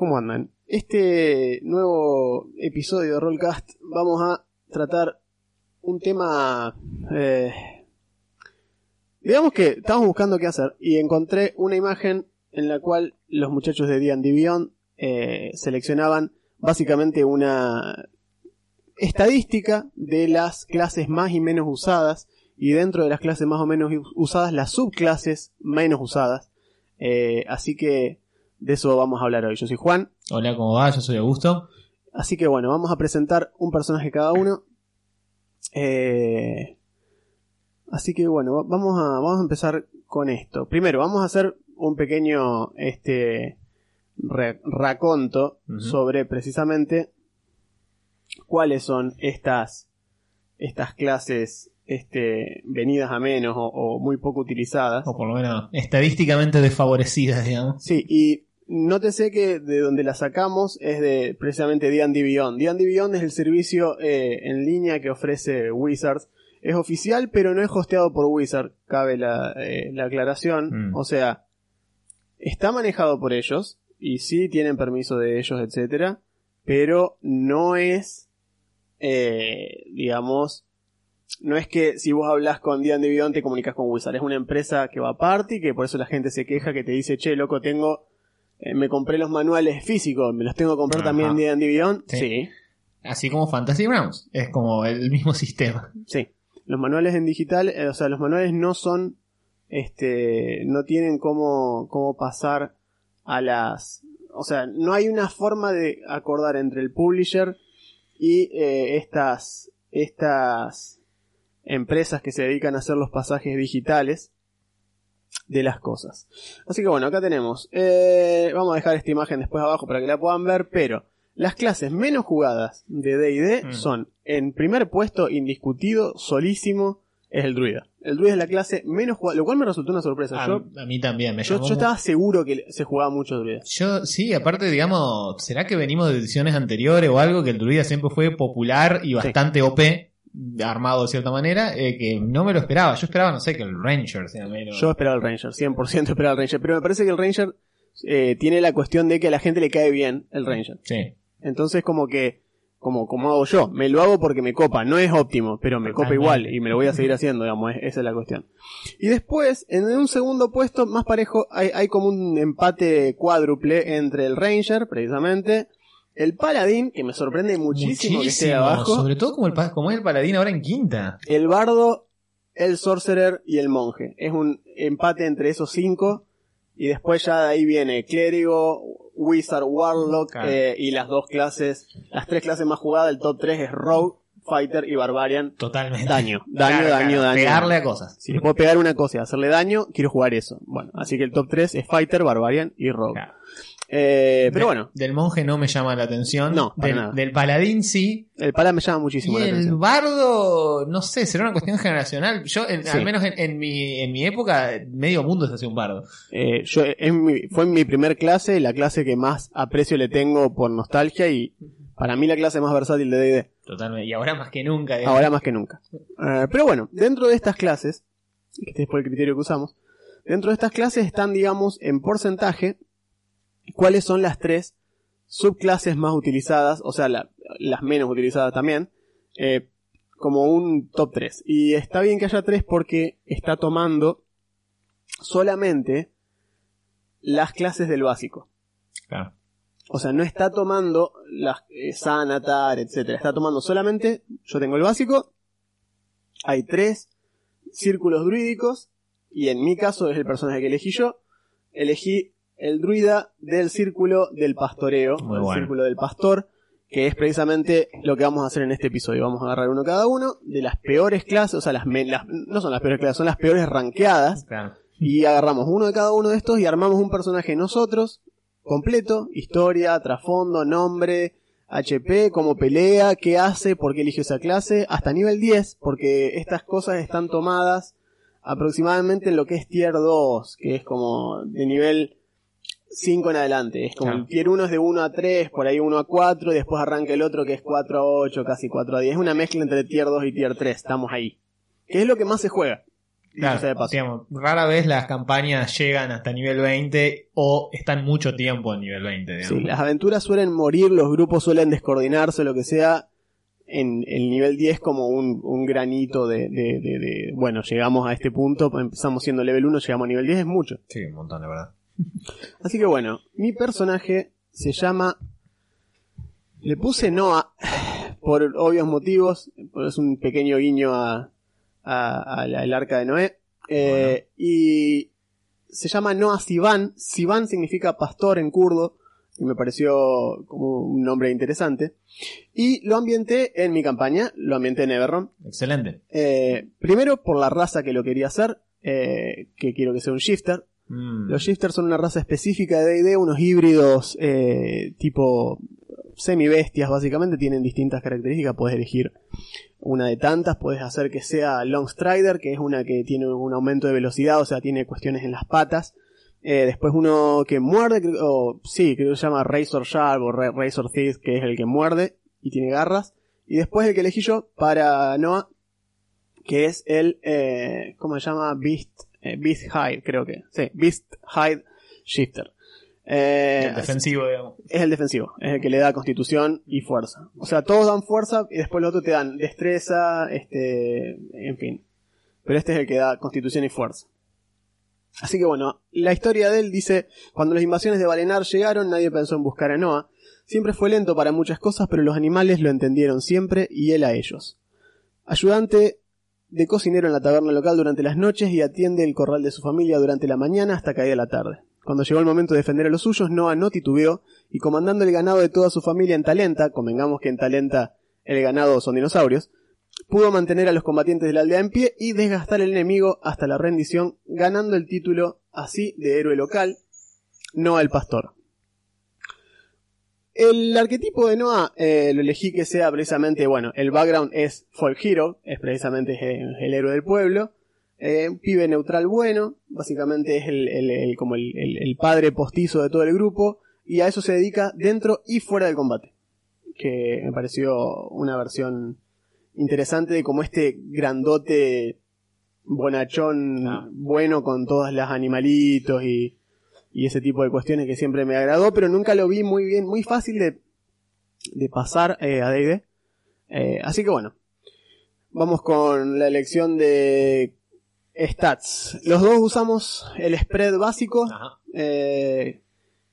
¿Cómo andan? Este nuevo episodio de Rollcast vamos a tratar un tema... eh, digamos que estábamos buscando qué hacer y encontré una imagen en la cual los muchachos de D&D Beyond eh, seleccionaban básicamente una estadística de las clases más y menos usadas y dentro de las clases más o menos usadas las subclases menos usadas. Eh, así que de eso vamos a hablar hoy. Yo soy Juan. Hola, ¿cómo va? Yo soy Augusto. Así que bueno, vamos a presentar un personaje cada uno. Eh, así que bueno, va- vamos a, vamos a empezar con esto. Primero, vamos a hacer un pequeño este re- raconto sobre precisamente cuáles son estas estas clases este venidas a menos o, o muy poco utilizadas. O por lo menos estadísticamente desfavorecidas, digamos. Sí, y nótese que de donde la sacamos es de precisamente D&D Beyond. D&D Beyond es el servicio eh, en línea que ofrece Wizards. Es oficial, pero no es hosteado por Wizard, cabe la, eh, la aclaración. Mm. O sea, está manejado por ellos, y sí tienen permiso de ellos, etcétera, pero no es, eh, digamos, no es que si vos hablas con D&D Beyond te comunicas con Wizard. Es una empresa que va aparte y que por eso la gente se queja que te dice, che, loco, tengo... eh, me compré los manuales físicos, me los tengo que comprar Ajá. también en D&D Beyond. Sí. sí. Así como Fantasy Grounds. Es como el mismo sistema. Sí, los manuales en digital, eh, o sea, los manuales no son, este, no tienen cómo, cómo pasar a las, o sea, no hay una forma de acordar entre el publisher y eh, estas, estas empresas que se dedican a hacer los pasajes digitales de las cosas. Así que bueno, acá tenemos, eh, vamos a dejar esta imagen después abajo para que la puedan ver, pero las clases menos jugadas de D&D Mm. son, en primer puesto, indiscutido, solísimo, es el druida. El druida es la clase menos jugada, lo cual me resultó una sorpresa. A, yo, a mí también me yo, llamó yo estaba seguro que se jugaba mucho druida. Yo, sí, aparte, digamos, ¿será que venimos de ediciones anteriores o algo que el druida siempre fue popular y bastante OP, armado de cierta manera, eh, que no me lo esperaba? Yo esperaba, no sé, que el Ranger sea menos. Yo esperaba el Ranger, 100% esperaba el Ranger, pero me parece que el Ranger eh, tiene la cuestión de que a la gente le cae bien el Ranger. Sí. Entonces como que, como, como hago yo, me lo hago porque me copa, no es óptimo, pero me copa igual y me lo voy a seguir haciendo, digamos, es- esa es la cuestión. Y después, en un segundo puesto, más parejo, hay, hay como un empate cuádruple entre el Ranger, precisamente, el Paladín, que me sorprende muchísimo, que esté abajo, Sobre todo como, el, como es el paladín ahora en quinta. el Bardo, el Sorcerer y el Monje. Es un empate entre esos cinco. Y después ya de ahí viene Clérigo, Wizard, Warlock eh, y las dos clases, las tres clases más jugadas, el top 3 es Rogue, Fighter y Barbarian. Totalmente. Daño, daño, Claro, daño, claro, daño. Pegarle a cosas. Si le puedo pegar una cosa y hacerle daño, quiero jugar eso. Bueno, así que el top 3 es Fighter, Barbarian y Rogue. Claro. Eh, pero De- bueno, Del monje no me llama la atención. No, para del, nada. del paladín sí. el Pala me llama muchísimo Y la el atención. bardo, no sé, será una cuestión generacional. Yo, en- Sí. al menos en, en mi, en mi época, medio mundo se hacía un bardo. Eh, yo, es mi- fue mi primer clase, la clase que más aprecio le tengo por nostalgia y para mí la clase más versátil de D&D. Totalmente. Y ahora más que nunca. Ahora más que nunca. Eh, pero bueno, dentro de estas clases, que este fue el criterio que usamos, dentro de estas clases están, digamos, en porcentaje, cuáles son las tres subclases más utilizadas, o sea, la- las menos utilizadas también, eh, como un top 3. Y está bien que haya tres porque está tomando solamente las clases del básico. Claro. O sea, no está tomando las eh, Sanatar, etcétera. Está tomando solamente, yo tengo el básico, hay tres círculos druídicos, y en mi caso es el personaje que elegí yo. Elegí el druida del círculo del pastoreo, Muy el bueno. círculo del pastor, que es precisamente lo que vamos a hacer en este episodio. Vamos a agarrar uno cada uno de las peores clases, o sea, las, las- no son las peores clases, son las peores ranqueadas Claro. y agarramos uno de cada uno de estos y armamos un personaje nosotros, completo, historia, trasfondo, nombre, HP, cómo pelea, qué hace, por qué eligió esa clase, hasta nivel 10, porque estas cosas están tomadas aproximadamente en lo que es tier 2, que es como de nivel 5 en adelante. Es como Claro. el tier 1 es de 1 a 3, por ahí 1 a 4, y después arranca el otro que es 4 a 8, casi 4 a 10. Es una mezcla entre tier 2 y tier 3, estamos ahí. ¿Qué es lo que más se juega? Claro, de paso. digamos, rara vez las campañas llegan hasta nivel 20 o están mucho tiempo en nivel 20. digamos. Sí, las aventuras suelen morir, los grupos suelen descoordinarse, lo que sea. En el nivel 10 como un, un granito de, de- de- de- Bueno, llegamos a este punto, empezamos siendo level 1, llegamos a nivel 10, es mucho. Sí, un montón, la verdad. Así que bueno, mi personaje se llama... Le puse Noah por obvios motivos, es un pequeño guiño a, a- a la- al arca de Noé. Eh, Y se llama Noah Sivan. Sivan significa pastor en kurdo y me pareció como un nombre interesante. Y lo ambienté en mi campaña, lo ambienté en Everron. Excelente. Eh, primero por la raza que lo quería hacer, eh, que quiero que sea un shifter. Mm. Los shifters son una raza específica de D&D, unos híbridos eh, tipo semi-bestias básicamente, tienen distintas características, puedes elegir una de tantas, puedes hacer que sea Long Strider, que es una que tiene un aumento de velocidad, o sea, tiene cuestiones en las patas. Eh, después uno que muerde, o sí, creo que se llama Razor Sharp o Ra- Razor Teeth, que es el que muerde y tiene garras. Y después el que elegí yo para Noah, que es el, eh, ¿cómo se llama? Beast, eh, Beast Hide, creo que. Sí, Beast Hide Shifter. Eh, El defensivo, digamos. es el defensivo, es el que le da constitución y fuerza. O sea, todos dan fuerza y después los otros te dan destreza, este, en fin. Pero este es el que da constitución y fuerza. Así que bueno, la historia de él dice, cuando las invasiones de Valenar llegaron, nadie pensó en buscar a Noah. Siempre fue lento para muchas cosas, pero los animales lo entendieron siempre y él a ellos. Ayudante de cocinero en la taberna local durante las noches y atiende el corral de su familia durante la mañana hasta caída la tarde. Cuando llegó el momento de defender a los suyos, Noah no titubeó y comandando el ganado de toda su familia en Talenta, convengamos que en Talenta el ganado son dinosaurios, pudo mantener a los combatientes de la aldea en pie y desgastar al enemigo hasta la rendición, ganando el título así de héroe local, Noah el pastor. El arquetipo de Noah eh, lo elegí que sea precisamente, bueno, el background es folk hero, es precisamente el, el héroe del pueblo, eh, un pibe neutral bueno, básicamente es el, el- el- como el padre postizo de todo el grupo, y a eso se dedica dentro y fuera del combate. Que me pareció una versión interesante de como este grandote bonachón Ah. bueno con todas las animalitos y, y ese tipo de cuestiones que siempre me agradó, pero nunca lo vi muy bien, muy fácil de, de pasar eh, a D&D. Eh, así que bueno, vamos con la elección de stats. Los dos usamos el spread básico, eh,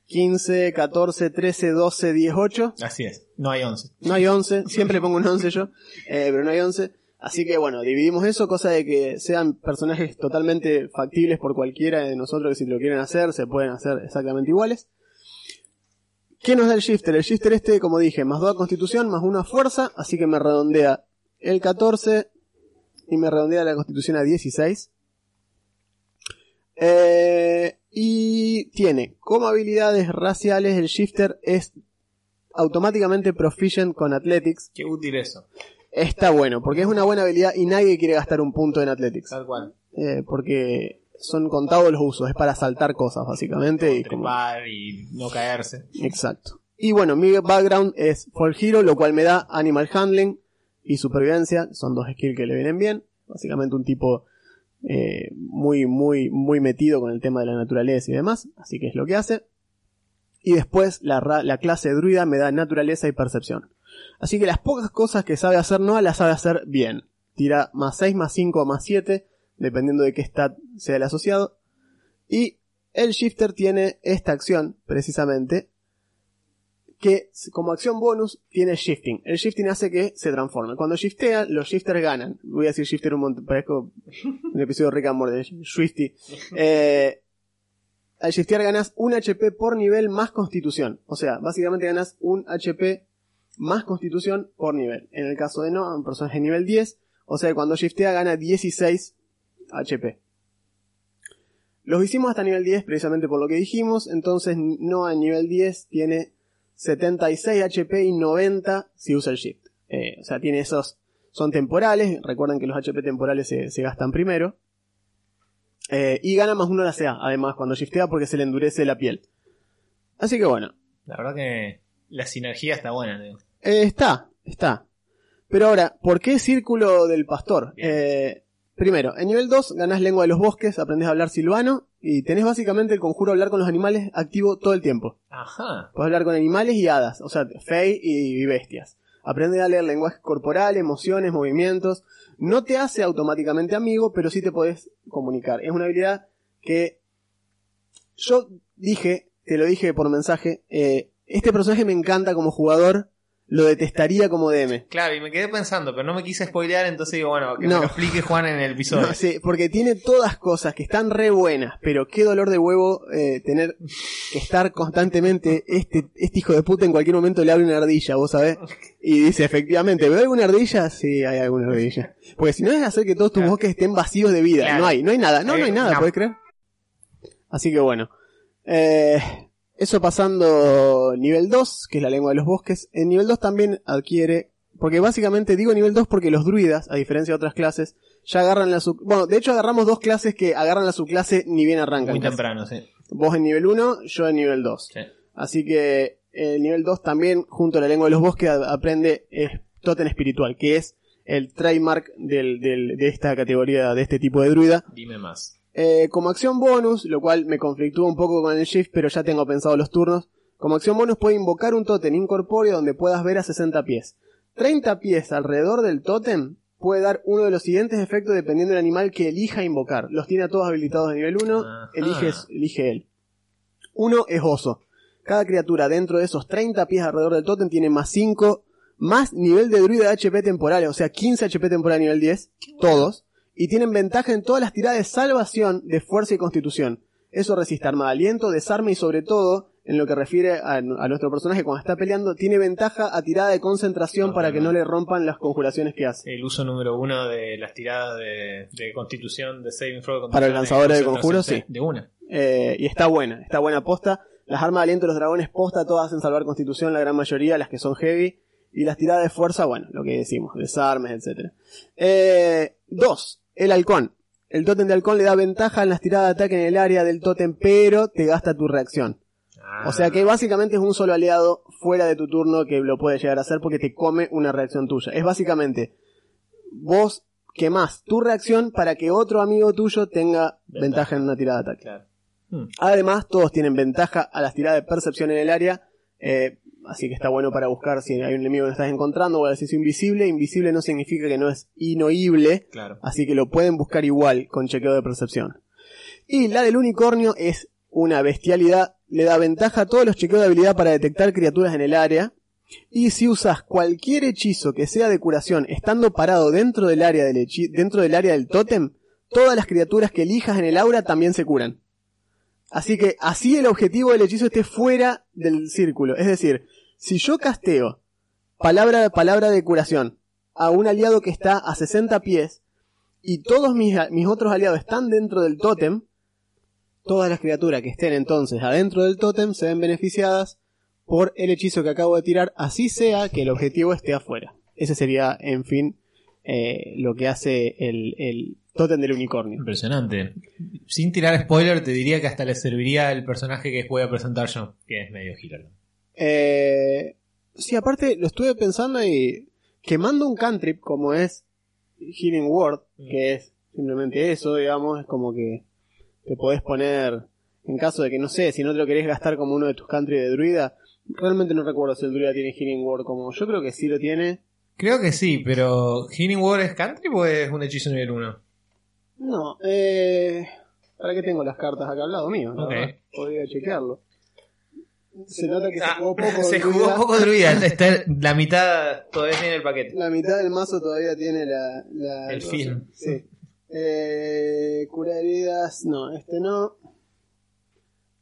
15, 14, 13, 12, 10, 8. Así es. No hay 11. No hay 11, siempre pongo un 11 yo, eh, pero no hay 11. Así que bueno, dividimos eso, cosa de que sean personajes totalmente factibles por cualquiera de nosotros que si lo quieren hacer, se pueden hacer exactamente iguales. ¿Qué nos da el shifter? El shifter este, como dije, más 2 a constitución, más 1 a fuerza, así que me redondea el 14 y me redondea la constitución a 16. Eh, y tiene como habilidades raciales el shifter es automáticamente proficient con athletics. Qué útil eso. Está bueno, porque es una buena habilidad y nadie quiere gastar un punto en athletics. Tal cual. Eh, porque son contados los usos, es para saltar cosas básicamente. Y como- y no caerse. Exacto. Y bueno, mi background es Fall Hero, lo cual me da Animal Handling y Supervivencia, son dos skills que le vienen bien. Básicamente un tipo eh, muy, muy, muy metido con el tema de la naturaleza y demás, así que es lo que hace. Y después la, la clase druida me da naturaleza y percepción. Así que las pocas cosas que sabe hacer Noah las sabe hacer bien. Tira más 6, más 5 más 7, dependiendo de qué stat sea el asociado. Y el shifter tiene esta acción, precisamente, que como acción bonus tiene shifting. El shifting hace que se transforme. Cuando shiftea, los shifters ganan. Voy a decir shifter un montón, parezco un episodio de Rick and Morty, Swifty. Eh, al shiftear ganas un HP por nivel más constitución. O sea, básicamente ganas un HP más constitución por nivel. En el caso de no, un personaje nivel 10. O sea, cuando shiftea gana 16 HP. Los hicimos hasta nivel 10 precisamente por lo que dijimos. Entonces, no a nivel 10 tiene 76 HP y 90 si usa el shift. Eh, o sea, tiene esos. Son temporales. Recuerden que los HP temporales se, gastan primero. Eh, y gana más uno la CA, además, cuando shiftea porque se le endurece la piel. Así que bueno. La verdad que la sinergia está buena. Eh, está, está. Pero ahora, ¿por qué Círculo del Pastor? Eh, Primero, en nivel 2 ganás lengua de los bosques, aprendés a hablar silvano y tenés básicamente el conjuro hablar con los animales activo todo el tiempo. Ajá. Puedes hablar con animales y hadas, o sea, fey y bestias. Aprende a leer lenguaje corporal, emociones, movimientos. No te hace automáticamente amigo, pero sí te podés comunicar. Es una habilidad que yo dije, te lo dije por mensaje, eh, este personaje me encanta como jugador, lo detestaría como DM. Claro, y me quedé pensando, pero no me quise spoilear, entonces digo, bueno, que me lo explique Juan en el episodio. No, sí, porque tiene todas cosas que están re buenas, pero qué dolor de huevo eh, tener que estar constantemente, este, este hijo de puta en cualquier momento le abre una ardilla, vos sabés, y dice, efectivamente, ¿veo alguna ardilla? Sí, hay alguna ardilla. Porque si no es hacer que todos tus Claro. bosques estén vacíos de vida, Claro. no hay, no hay nada, no, no hay Eh, nada, no. ¿puedes creer? Así que bueno. Eh, eso pasando nivel 2, que es la lengua de los bosques. En nivel 2 también adquiere, porque básicamente digo nivel 2 porque los druidas, a diferencia de otras clases, ya agarran la sub... Bueno, de hecho agarramos dos clases que agarran la subclase ni bien arrancan. Muy temprano, sí. Vos en nivel 1, yo en nivel 2. Sí. Así que el nivel 2 también, junto a la lengua de los bosques, aprende eh, Totem Espiritual, que es el trademark del, del- de esta categoría, de este tipo de druida. Dime más. Eh, como acción bonus, lo cual me conflictúa un poco con el shift, pero ya tengo pensado los turnos. Como acción bonus puede invocar un tótem incorpóreo donde puedas ver a 60 pies. 30 pies alrededor del tótem puede dar uno de los siguientes efectos dependiendo del animal que elija invocar. Los tiene a todos habilitados de nivel 1, Ajá. elige, elige él. Uno es oso. Cada criatura dentro de esos 30 pies alrededor del tótem tiene más 5, más nivel de druida de HP temporales, o sea 15 HP temporal nivel 10, todos y tienen ventaja en todas las tiradas de salvación de fuerza y constitución. Eso resiste arma de aliento, desarme y sobre todo, en lo que refiere a, a nuestro personaje cuando está peleando, tiene ventaja a tirada de concentración para que no le rompan las conjuraciones que hace. El uso número uno de las tiradas de, de constitución, de saving throw. Para el lanzador de conjuros, sí. De una. Eh, y está buena, está buena posta. Las armas de aliento de los dragones posta todas hacen salvar constitución, la gran mayoría, las que son heavy. Y las tiradas de fuerza, bueno, lo que decimos, desarmes, etc. Eh, dos, el halcón. El tótem de halcón le da ventaja en las tiradas de ataque en el área del tótem, pero te gasta tu reacción. O sea que básicamente es un solo aliado fuera de tu turno que lo puede llegar a hacer porque te come una reacción tuya. Es básicamente vos quemás tu reacción para que otro amigo tuyo tenga Ventaja. ventaja en una tirada de ataque. Claro. Hmm. Además, todos tienen ventaja a las tiradas de percepción en el área. eh, así que está bueno para buscar si hay un enemigo que no estás encontrando o a decir invisible. Invisible no significa que no es inoíble. Claro. Así que lo pueden buscar igual con chequeo de percepción. Y la del unicornio es una bestialidad. Le da ventaja a todos los chequeos de habilidad para detectar criaturas en el área. Y si usas cualquier hechizo que sea de curación estando parado dentro del área del, dentro del, área del tótem, todas las criaturas que elijas en el aura también se curan. Así que así el objetivo del hechizo esté fuera del círculo. Es decir, si yo casteo palabra, palabra de curación a un aliado que está a 60 pies y todos mis, mis otros aliados están dentro del tótem, todas las criaturas que estén entonces adentro del tótem se ven beneficiadas por el hechizo que acabo de tirar, así sea que el objetivo esté afuera. Ese sería, en fin, eh, lo que hace el, el tótem del unicornio. Impresionante. Sin tirar spoiler, te diría que hasta le serviría el personaje que voy a presentar yo, que es medio giro. Eh, sí, aparte lo estuve pensando y quemando un cantrip como es Healing Word, Mm. que es simplemente eso, digamos, es como que te podés poner, en caso de que no sé, si no te lo querés gastar como uno de tus cantrips de druida, realmente no recuerdo si el druida tiene Healing Word como, yo creo que sí lo tiene. Creo que sí, pero ¿Healing Word es country o es un hechizo nivel 1? No, eh, ¿para qué tengo las cartas acá al lado mío? la Ok. verdad. Podría chequearlo. Se nota que se Ah, jugó poco. se druida. jugó poco druida. Está la mitad todavía tiene el paquete. La mitad del mazo todavía tiene la, la- El film. Sí. Eh, cura heridas. No, este no.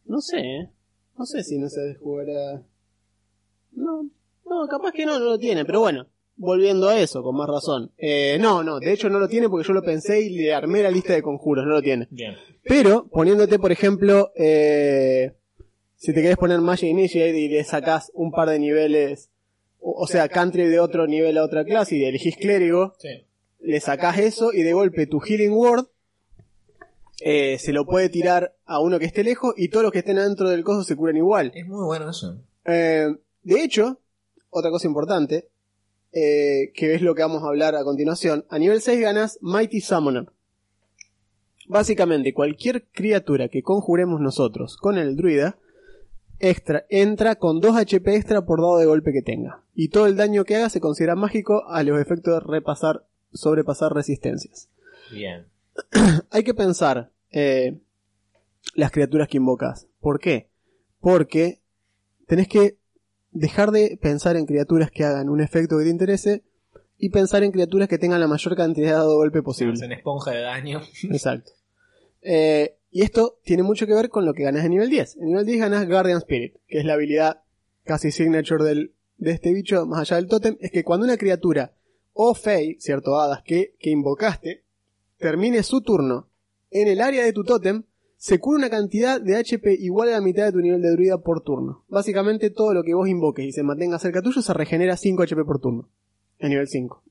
No sé, ¿eh? No sé si no se jugará. No, no, capaz que no, no lo tiene, pero bueno. Volviendo a eso, con más razón. Eh, no, no, de hecho no lo tiene porque yo lo pensé y le armé la lista de conjuros, no lo tiene. Bien. Pero, poniéndote, por ejemplo, eh, si te querés poner Magic Initiate y le sacás un par de niveles, o, o sea, country de otro nivel a otra clase y elegís clérigo, Sí. le sacás eso y de golpe tu Healing Word eh, se lo puede tirar a uno que esté lejos y todos los que estén adentro del coso se curan igual. Es muy bueno eso. Eh, de hecho, otra cosa importante, eh, que es lo que vamos a hablar a continuación, a nivel 6 ganas Mighty Summoner. Básicamente, cualquier criatura que conjuremos nosotros con el druida extra entra con 2 HP extra por dado de golpe que tenga. Y todo el daño que haga se considera mágico a los efectos de repasar, sobrepasar resistencias. Bien. Hay que pensar eh, las criaturas que invocas. ¿Por qué? Porque tenés que dejar de pensar en criaturas que hagan un efecto que te interese y pensar en criaturas que tengan la mayor cantidad de dado de golpe posible. En esponja de daño. Exacto. Eh, y esto tiene mucho que ver con lo que ganas en nivel 10. En nivel 10 ganas Guardian Spirit, que es la habilidad casi signature del, de este bicho, más allá del tótem, es que cuando una criatura o Fey, cierto, hadas, que, que invocaste, termine su turno en el área de tu tótem, se cura una cantidad de HP igual a la mitad de tu nivel de druida por turno. Básicamente todo lo que vos invoques y se mantenga cerca tuyo se regenera 5 HP por turno. En nivel 5.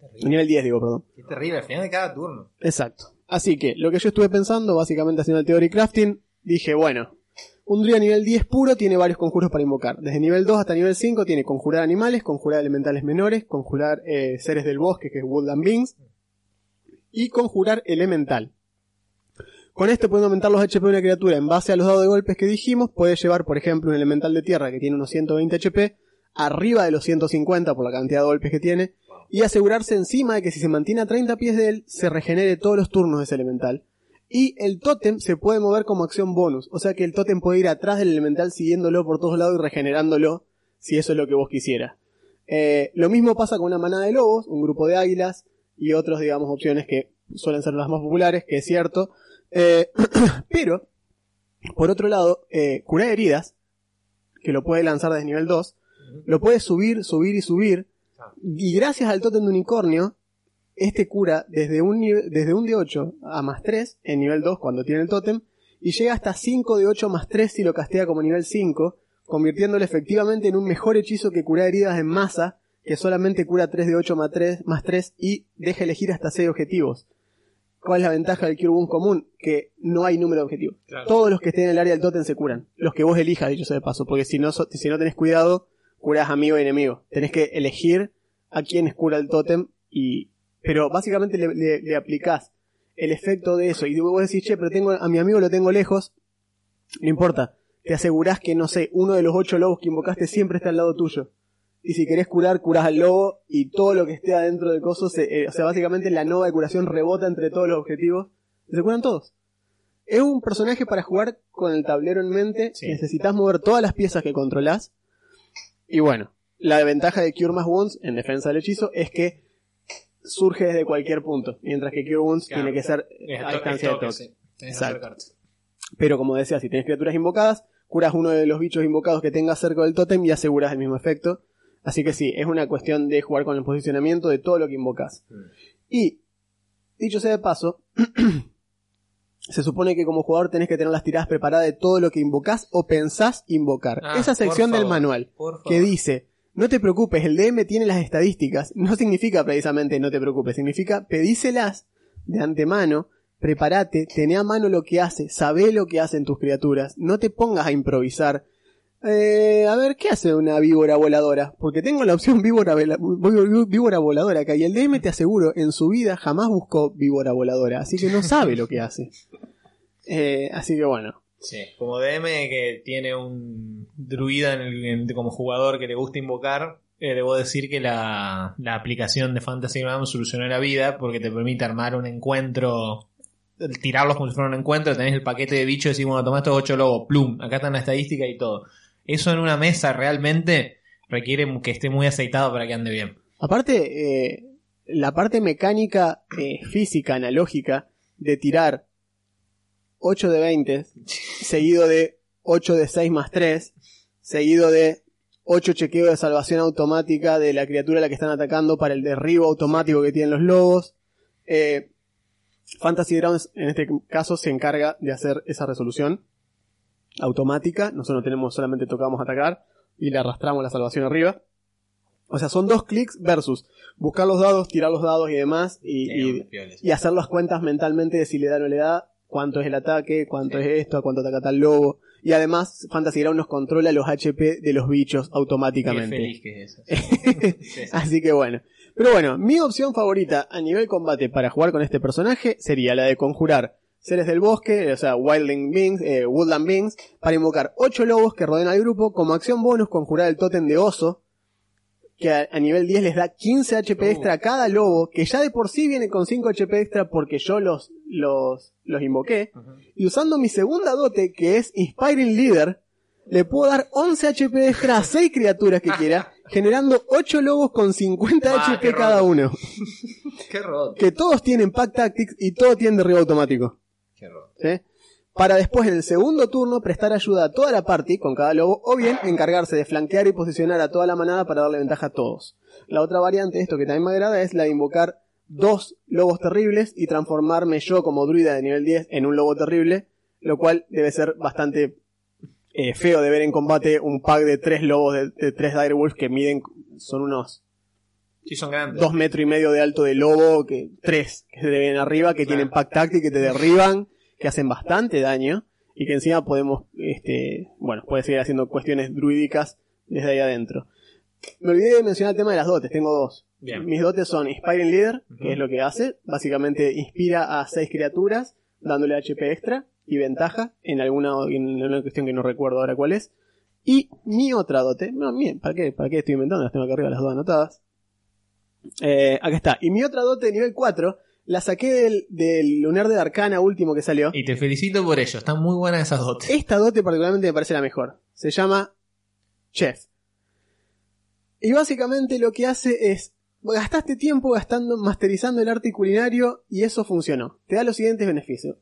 Qué En nivel 10 digo, perdón. Qué terrible, al final de cada turno. Exacto. Así que lo que yo estuve pensando, básicamente haciendo el theory crafting, dije, bueno, un druida nivel 10 puro tiene varios conjuros para invocar. Desde nivel 2 hasta nivel 5 tiene conjurar animales, conjurar elementales menores, conjurar eh, seres del bosque, que es Woodland Beings, y conjurar elemental. Con esto pueden aumentar los HP de una criatura en base a los dados de golpes que dijimos. Puede llevar, por ejemplo, un elemental de tierra que tiene unos 120 HP arriba de los 150 por la cantidad de golpes que tiene y asegurarse encima de que si se mantiene a 30 pies de él, se regenere todos los turnos de ese elemental. Y el tótem se puede mover como acción bonus, o sea que el tótem puede ir atrás del elemental siguiéndolo por todos lados y regenerándolo, si eso es lo que vos quisieras. Eh, lo mismo pasa con una manada de lobos, un grupo de águilas y otros, digamos, opciones que suelen ser las más populares, que es cierto. Eh, pero, por otro lado, eh, curar heridas, que lo puede lanzar desde nivel 2, lo puede subir, subir y subir. Y gracias al tótem de unicornio, este cura desde un, desde un de 8 a más 3 en nivel 2 cuando tiene el tótem, y llega hasta 5 de 8 más 3 si lo castea como nivel 5, convirtiéndolo efectivamente en un mejor hechizo que cura heridas en masa, que solamente cura 3 de 8 más 3, más 3 y deja elegir hasta 6 objetivos. ¿Cuál es la ventaja del Cure Wounds común? Que no hay número de objetivos. Claro. Todos los que estén en el área del tótem se curan. Los que vos elijas, dicho sea de paso. Porque si no, si no tenés cuidado, curás amigo y enemigo. Tenés que elegir a quiénes cura el tótem y... Pero básicamente le, le, le aplicás el efecto de eso. Y vos decís, che, pero tengo, a mi amigo lo tengo lejos. No importa. Te asegurás que, no sé, uno de los ocho lobos que invocaste siempre está al lado tuyo. Y si querés curar, curás al lobo y todo lo que esté adentro del coso, se, eh, o sea, básicamente la nova de curación rebota entre todos los objetivos. y Se curan todos. Es un personaje para jugar con el tablero en mente. Sí. Necesitas mover todas las piezas que controlás. Y bueno, la ventaja de Cure más Wounds en defensa del hechizo es que surge desde cualquier punto. Mientras que Cure Wounds Claro. tiene que ser a distancia de toque, sí. Tenés Exacto. Pero como decía, si tienes criaturas invocadas, curas uno de los bichos invocados que tengas cerca del tótem y aseguras el mismo efecto. Así que sí, es una cuestión de jugar con el posicionamiento de todo lo que invocas. Mm. Y, dicho sea de paso, se supone que como jugador tenés que tener las tiradas preparadas de todo lo que invocás o pensás invocar. Ah, Esa sección del manual que dice, no te preocupes, el DM tiene las estadísticas, no significa precisamente no te preocupes, significa pedíselas de antemano, prepárate, tené a mano lo que hace, sabé lo que hacen tus criaturas, no te pongas a improvisar. Eh, a ver, ¿qué hace una víbora voladora? Porque tengo la opción víbora voladora acá y el DM te aseguro, en su vida jamás buscó víbora voladora, así que no sabe lo que hace. Eh, así que bueno, Sí, como DM que tiene un druida en el- en- como jugador que le gusta invocar, eh, debo decir que la, la aplicación de Fantasy Ground solucionó la vida porque te permite armar un encuentro, tirarlos como si fuera un encuentro, tenés el paquete de bichos y decís, bueno, tomá estos ocho lobos, plum, acá está la estadística y todo. Eso en una mesa realmente requiere que esté muy aceitado para que ande bien. Aparte, eh, la parte mecánica, eh, física, analógica, de tirar 8 de 20, seguido de 8 de 6 más 3, seguido de 8 chequeos de salvación automática de la criatura a la que están atacando para el derribo automático que tienen los lobos. Eh, Fantasy Grounds, en este caso, se encarga de hacer esa resolución automática. Nosotros no tenemos, solamente tocamos atacar y le arrastramos la salvación arriba. O sea, son dos clics versus buscar los dados, tirar los dados y demás, y, y- y hacer las cuentas mentalmente de si le da o no le da, cuánto es el ataque, cuánto es esto, a cuánto ataca tal lobo. Y además, Fantasy Ground nos controla los HP de los bichos Qué automáticamente. feliz que es eso. Sí, sí. Así que bueno. Pero bueno, mi opción favorita a nivel combate para jugar con este personaje sería la de conjurar seres del bosque, o sea, Wildling Beings, eh, Woodland Beings, para invocar 8 lobos que rodean al grupo. Como acción bonus, conjurar el tótem de oso, que a, a nivel 10 les da 15 HP Uh. extra a cada lobo, que ya de por sí viene con 5 HP extra porque yo los, los, los invoqué. Y usando mi segunda dote, que es Inspiring Leader, le puedo dar 11 HP extra a 6 criaturas que quiera, generando 8 lobos con 50 Ah, HP cada roto. uno. Qué roto. Que todos tienen Pack Tactics y todos tienen derribo automático. Qué roto. ¿sí? Para después en el segundo turno prestar ayuda a toda la party con cada lobo o bien encargarse de flanquear y posicionar a toda la manada para darle ventaja a todos. La otra variante de esto que también me agrada es la de invocar dos lobos terribles y transformarme yo como druida de nivel 10 en un lobo terrible, lo cual debe ser bastante eh, feo de ver en combate un pack de tres lobos de, de tres direwolves que miden son unos Sí, son grandes. dos metros y medio de alto de lobo, que tres que se te ven arriba, que Claro. tienen pack táctil, que te derriban, que hacen bastante daño y que encima podemos, este, bueno, puede seguir haciendo cuestiones druídicas desde ahí adentro. Me olvidé de mencionar el tema de las dotes, tengo dos. Bien. Mis dotes son Inspiring Leader, que es lo que hace, básicamente inspira a seis criaturas, dándole HP extra y ventaja en alguna, en una cuestión que no recuerdo ahora cuál es. Y mi otra dote, no, bien, ¿para qué, ¿para qué estoy inventando? Las tengo acá arriba las dos anotadas. Eh, acá está. Y mi otra dote de nivel 4 la saqué del, del lunar de Arcana último que salió. Y te felicito por ello. Están muy buenas esas dotes. Esta dote particularmente me parece la mejor. Se llama Chef. Y básicamente lo que hace es, gastaste tiempo gastando, masterizando el arte culinario y eso funcionó. Te da los siguientes beneficios.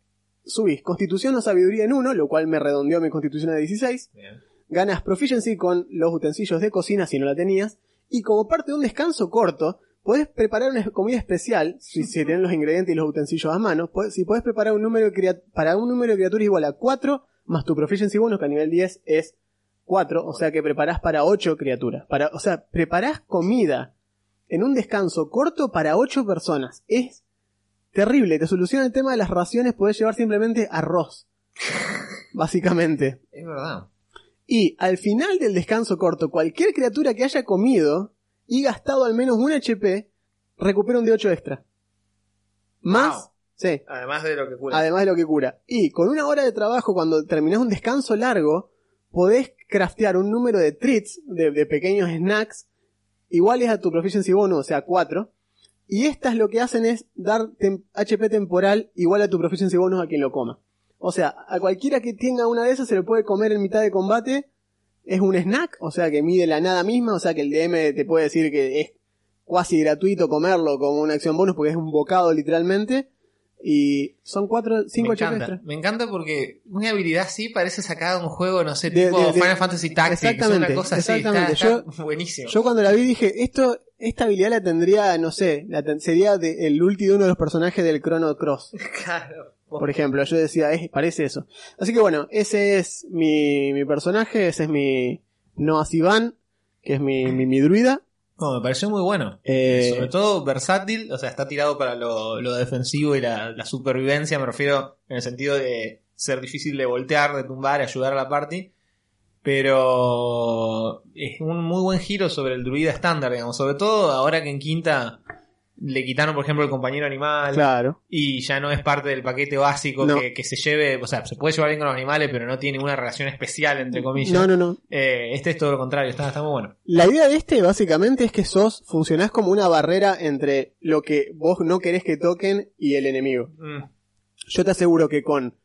Subís constitución o sabiduría en uno, lo cual me redondeó mi constitución a 16. Bien. Ganas proficiency con los utensilios de cocina si no la tenías. Y como parte de un descanso corto, podés preparar una comida especial, si, si tenés los ingredientes y los utensilios a mano. podés- si podés preparar un número de para un número de criaturas igual a 4, más tu proficiency bonus, que a nivel 10 es 4, o sea que preparás para 8 criaturas. Para, o sea, preparás comida en un descanso corto para 8 personas. Es terrible, te soluciona el tema de las raciones, podés llevar simplemente arroz. Básicamente. Es verdad. Y al final del descanso corto, cualquier criatura que haya comido y gastado al menos un HP, recupera un de 8 extra. Más, Wow. sí, Además de lo que cura. además de lo que cura. Y con una hora de trabajo, cuando terminás un descanso largo, podés craftear un número de treats, de, de pequeños snacks, iguales a tu proficiency bonus, o sea, 4. Y estas lo que hacen es dar tem- HP temporal igual a tu proficiency bonus a quien lo coma. O sea, a cualquiera que tenga una de esas se lo puede comer en mitad de combate. Es un snack, o sea que mide la nada misma, o sea que el DM te puede decir que es cuasi gratuito comerlo como una acción bonus porque es un bocado literalmente. Y son 4, 5 me encanta. extra. Me encanta porque una habilidad así parece sacada de un juego, no sé, tipo de- de- Final Fantasy Tactics. Exactamente, una cosa así. exactamente. Está, está buenísimo. Yo cuando la vi dije, esto, esta habilidad la tendría, no sé, la ten- sería de, el ulti de uno de los personajes del Chrono Cross. Claro. Por ejemplo, yo decía, es, parece eso. Así que bueno, ese es mi, mi personaje, ese es mi Noah Sivan, que es mi, mi, mi druida. No, me pareció muy bueno. Eh, Sobre todo versátil, o sea, está tirado para lo, lo defensivo y la, la supervivencia, me refiero en el sentido de ser difícil de voltear, de tumbar, ayudar a la party. Pero es un muy buen giro sobre el druida estándar, digamos. Sobre todo ahora que en quinta le quitaron, por ejemplo, el compañero animal. Claro. Y ya no es parte del paquete básico No. que, que se lleve, o sea, se puede llevar bien con los animales, pero no tiene ninguna relación especial, entre comillas. No, no, no. Eh, este es todo lo contrario, está, está muy bueno. La idea de este básicamente es que sos, funcionás como una barrera entre lo que vos no querés que toquen y el enemigo. Mm, Yo te aseguro que con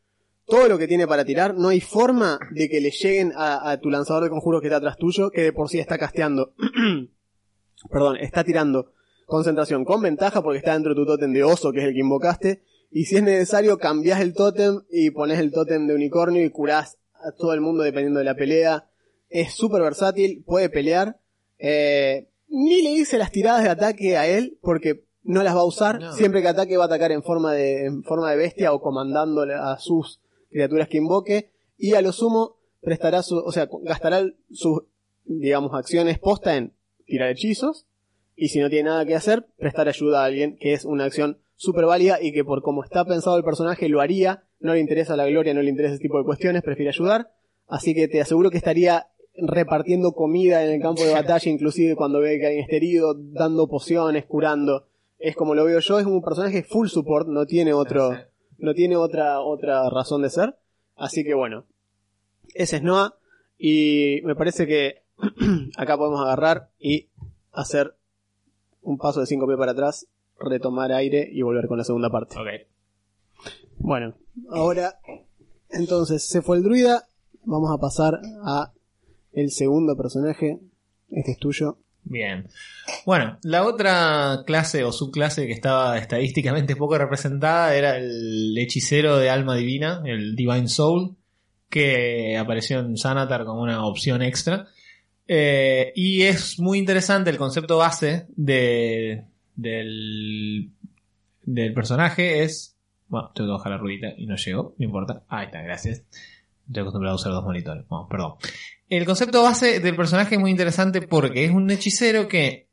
todo lo que tiene para tirar, no hay forma de que le lleguen a, a tu lanzador de conjuros que está atrás tuyo, que de por sí está casteando. Perdón, está tirando concentración con ventaja porque está dentro de tu tótem de oso, que es el que invocaste. Y si es necesario, cambiás el tótem y pones el tótem de unicornio y curás a todo el mundo dependiendo de la pelea. Es súper versátil, puede pelear. Eh, ni le hice las tiradas de ataque a él porque no las va a usar. No. Siempre que ataque va a atacar en forma de, en forma de bestia o comandando a sus criaturas que invoque. Y a lo sumo prestará su, o sea, gastará sus, digamos, acciones posta en tirar hechizos. Y si no tiene nada que hacer, prestar ayuda a alguien, que es una acción súper válida y que por como está pensado el personaje lo haría. No le interesa la gloria, no le interesa ese tipo de cuestiones, prefiere ayudar. Así que te aseguro que estaría repartiendo comida en el campo de batalla, inclusive cuando ve que alguien está herido, dando pociones, curando. Es como lo veo yo, es un personaje full support, no tiene otro, no tiene otra, otra razón de ser. Así que bueno, ese es Noah. Y me parece que acá podemos agarrar y hacer un paso de 5 pies para atrás, retomar aire y volver con la segunda parte. Ok. Bueno, ahora entonces se fue el druida. Vamos a pasar a el segundo personaje. Este es tuyo. Bien. Bueno, la otra clase o subclase que estaba estadísticamente poco representada era el hechicero de alma divina, el Divine Soul, que apareció en Sanatar como una opción extra. Eh, y es muy interesante el concepto base de, del, del personaje. Es. Bueno, tengo que bajar la ruedita y no llegó, no importa. Ahí está, gracias. Estoy acostumbrado a usar dos monitores. Bueno, perdón. El concepto base del personaje es muy interesante porque es un hechicero que,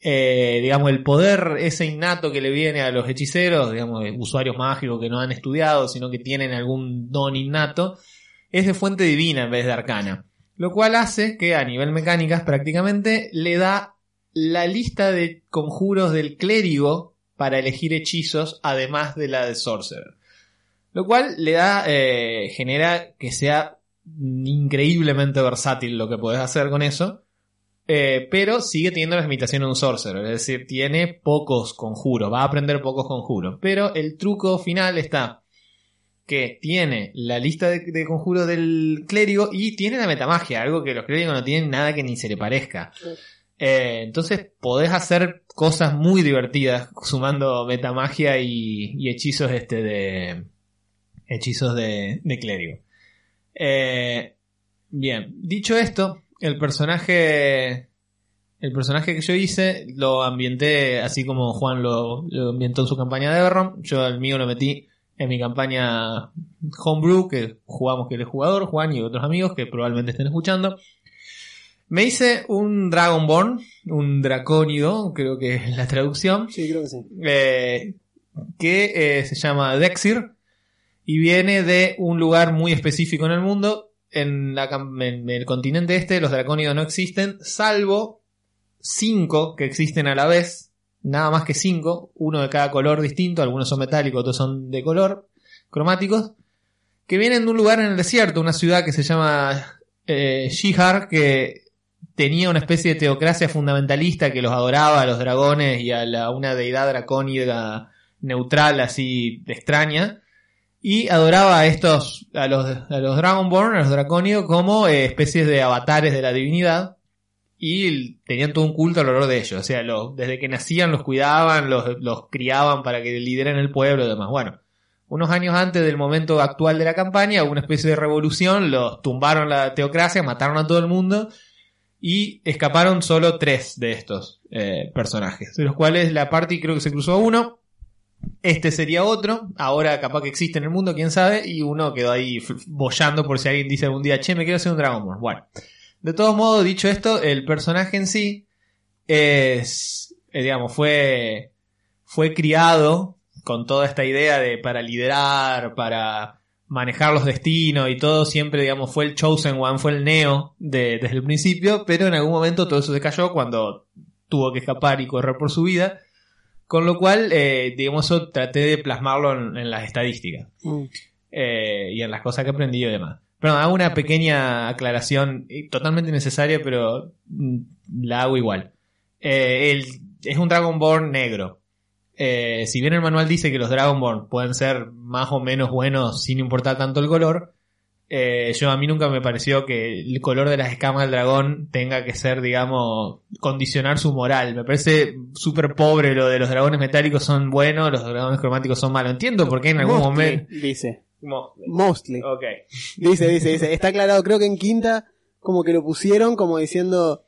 eh, digamos, el poder ese innato que le viene a los hechiceros, digamos, usuarios mágicos que no han estudiado, sino que tienen algún don innato, es de fuente divina en vez de arcana. Lo cual hace que a nivel mecánicas prácticamente le da la lista de conjuros del clérigo para elegir hechizos además de la de sorcerer. Lo cual le da, eh, genera que sea increíblemente versátil lo que puedes hacer con eso. eh, pero sigue teniendo las limitaciones de un sorcerer. Es decir, tiene pocos conjuros. Va a aprender pocos conjuros. Pero el truco final está que tiene la lista de, de conjuros del clérigo y tiene la metamagia. Algo que los clérigos no tienen nada que ni se le parezca. Eh, entonces podés hacer cosas muy divertidas sumando metamagia y, y hechizos este de hechizos de, de clérigo. Eh, bien, dicho esto, el personaje el personaje que yo hice lo ambienté así como Juan lo, lo ambientó en su campaña de Everron. Yo el mío lo metí en mi campaña Homebrew, que jugamos que él es jugador, Juan y otros amigos que probablemente estén escuchando. Me hice un Dragonborn, un dracónido, creo que es la traducción, Sí, creo que sí. eh, que eh, se llama Dexir y viene de un lugar muy específico en el mundo. En, la cam- en el continente este los dracónidos no existen, salvo cinco que existen a la vez, nada más que cinco, uno de cada color distinto, algunos son metálicos, otros son de color, cromáticos, que vienen de un lugar en el desierto, una ciudad que se llama eh, Shihar, que tenía una especie de teocracia fundamentalista que los adoraba a los dragones y a la, una deidad dracónica neutral así extraña y adoraba a estos a los a los Dragonborn, a los dracónidos como eh, especies de avatares de la divinidad y tenían todo un culto alrededor de ellos, o sea, los, desde que nacían los cuidaban, los, los criaban para que lideren el pueblo y demás. Bueno, unos años antes del momento actual de la campaña, hubo una especie de revolución, los tumbaron la teocracia, mataron a todo el mundo y escaparon solo tres de estos eh, personajes, de los cuales la party creo que se cruzó a uno. Este sería otro, ahora capaz que existe en el mundo, quién sabe, y uno quedó ahí bollando por si alguien dice algún día, che, me quiero hacer un Dragonborn. Bueno, de todos modos, dicho esto, el personaje en sí es, eh, digamos, fue, fue criado con toda esta idea de para liderar, para manejar los destinos y todo, siempre, digamos, fue el chosen one, fue el neo de- desde el principio, pero en algún momento todo eso se cayó cuando tuvo que escapar y correr por su vida. Con lo cual, eh, digamos, eso traté de plasmarlo en, en las estadísticas Mm. eh, y en las cosas que aprendí y demás. Pero hago una pequeña aclaración eh, totalmente necesaria, pero mm, la hago igual. Eh, el- es un Dragonborn negro. Eh, si bien el manual dice que los Dragonborn pueden ser más o menos buenos sin importar tanto el color, eh, yo a mí nunca me pareció que el color de las escamas del dragón tenga que ser, digamos, condicionar su moral. Me parece súper pobre lo de los dragones metálicos son buenos, los dragones cromáticos son malos. Entiendo por qué en algún momento... Dice. Mo- Mostly. Ok. Dice, dice, dice. Está aclarado. Creo que en quinta, como que lo pusieron como diciendo.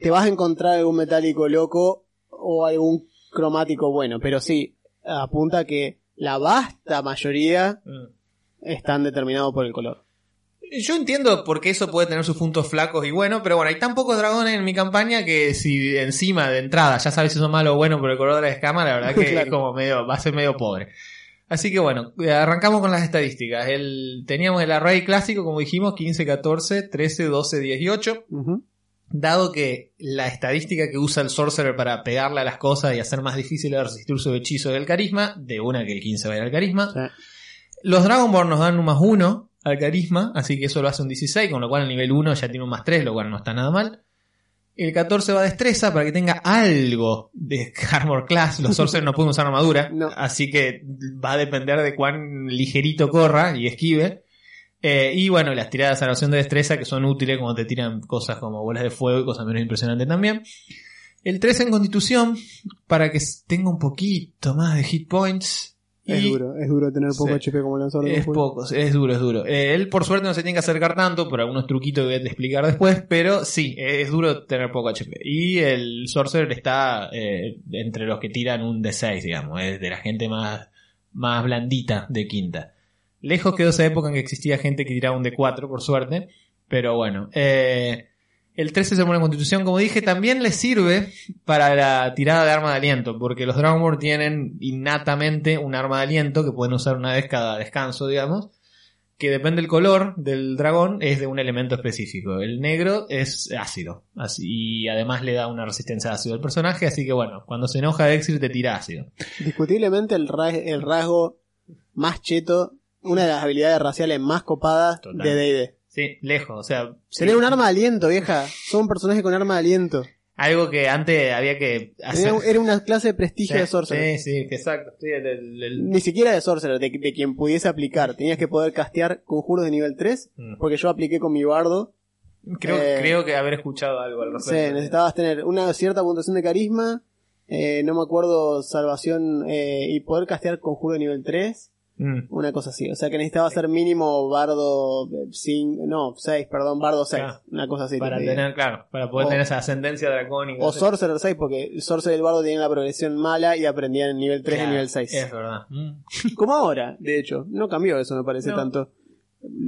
Te vas a encontrar algún metálico loco o algún cromático bueno. Pero sí, apunta que la vasta mayoría Mm. están determinados por el color. Yo entiendo por qué eso puede tener sus puntos flacos y bueno, pero bueno, hay tan pocos dragones en mi campaña que si encima de entrada ya sabes si son malos o buenos por el color de la escama, la verdad que Claro. es como medio, va a ser medio pobre. Así que bueno, eh, arrancamos con las estadísticas. El, teníamos el array clásico, como dijimos, 15, 14, 13, 12, 10 y 8. Ujú. dado que la estadística que usa el sorcerer para pegarle a las cosas y hacer más difícil de resistir su hechizo del carisma, de una que el 15 vaya al carisma. Sí. Los Dragonborn nos dan un más 1 al carisma, así que eso lo hace un 16, con lo cual el nivel 1 ya tiene un más 3, lo cual no está nada mal. El 14 va a destreza para que tenga algo de armor class. Los sorcerers no pueden usar armadura, No. así que va a depender de cuán ligerito corra y esquive. Eh, y bueno, las tiradas de salvación de destreza que son útiles cuando te tiran cosas como bolas de fuego y cosas menos impresionantes también. El 13 en constitución para que tenga un poquito más de hit points. Es Y- duro, es duro tener poco Sí. HP como lanzador de es poco, es duro, es duro. Eh, él por suerte no se tiene que acercar tanto por algunos truquitos que voy a explicar después, pero sí, es duro tener poco HP. Y el Sorcerer está eh, entre los que tiran un D6, digamos, es de la gente más, más blandita de quinta. Lejos quedó esa época en que existía gente que tiraba un D4, por suerte, pero bueno. Eh, el 13 se pone en constitución, como dije, también le sirve para la tirada de arma de aliento, porque los Dragonborn tienen innatamente un arma de aliento que pueden usar una vez cada descanso, digamos, que depende del color del dragón, es de un elemento específico. El negro es ácido, así, y además le da una resistencia a ácido al personaje, así que bueno, cuando se enoja Exir te tira ácido. Discutiblemente el, ra- el rasgo más cheto, una de las habilidades raciales más copadas Total. de D&D. Sí, lejos, o sea... Tener sí. un arma de aliento, vieja. Son un personaje con arma de aliento. Algo que antes había que hacer... Era, una clase de prestigio Sí, de Sorcerer. Sí, sí, exacto. Sí, el- el- el- Ni siquiera de Sorcerer, de, de quien pudiese aplicar. Tenías que poder castear conjuros de nivel 3, Mm. porque yo apliqué con mi bardo. Creo, Eh, creo que haber escuchado algo al Sí, respecto. necesitabas tener una cierta puntuación de carisma, eh, no me acuerdo, salvación eh, y poder castear conjuro de nivel 3. Mm. Una cosa así. O sea que necesitaba ser mínimo bardo 5, no, 6, perdón, bardo 6. Claro. Una cosa así. Para te tener, claro, para poder O- tener esa ascendencia dracónica. O sí. Sorcerer 6, porque Sorcerer y el bardo tienen la progresión mala y aprendían en nivel 3 y Claro, nivel 6. Es verdad. Mm. Como ahora, de hecho. No cambió eso, me parece No. tanto.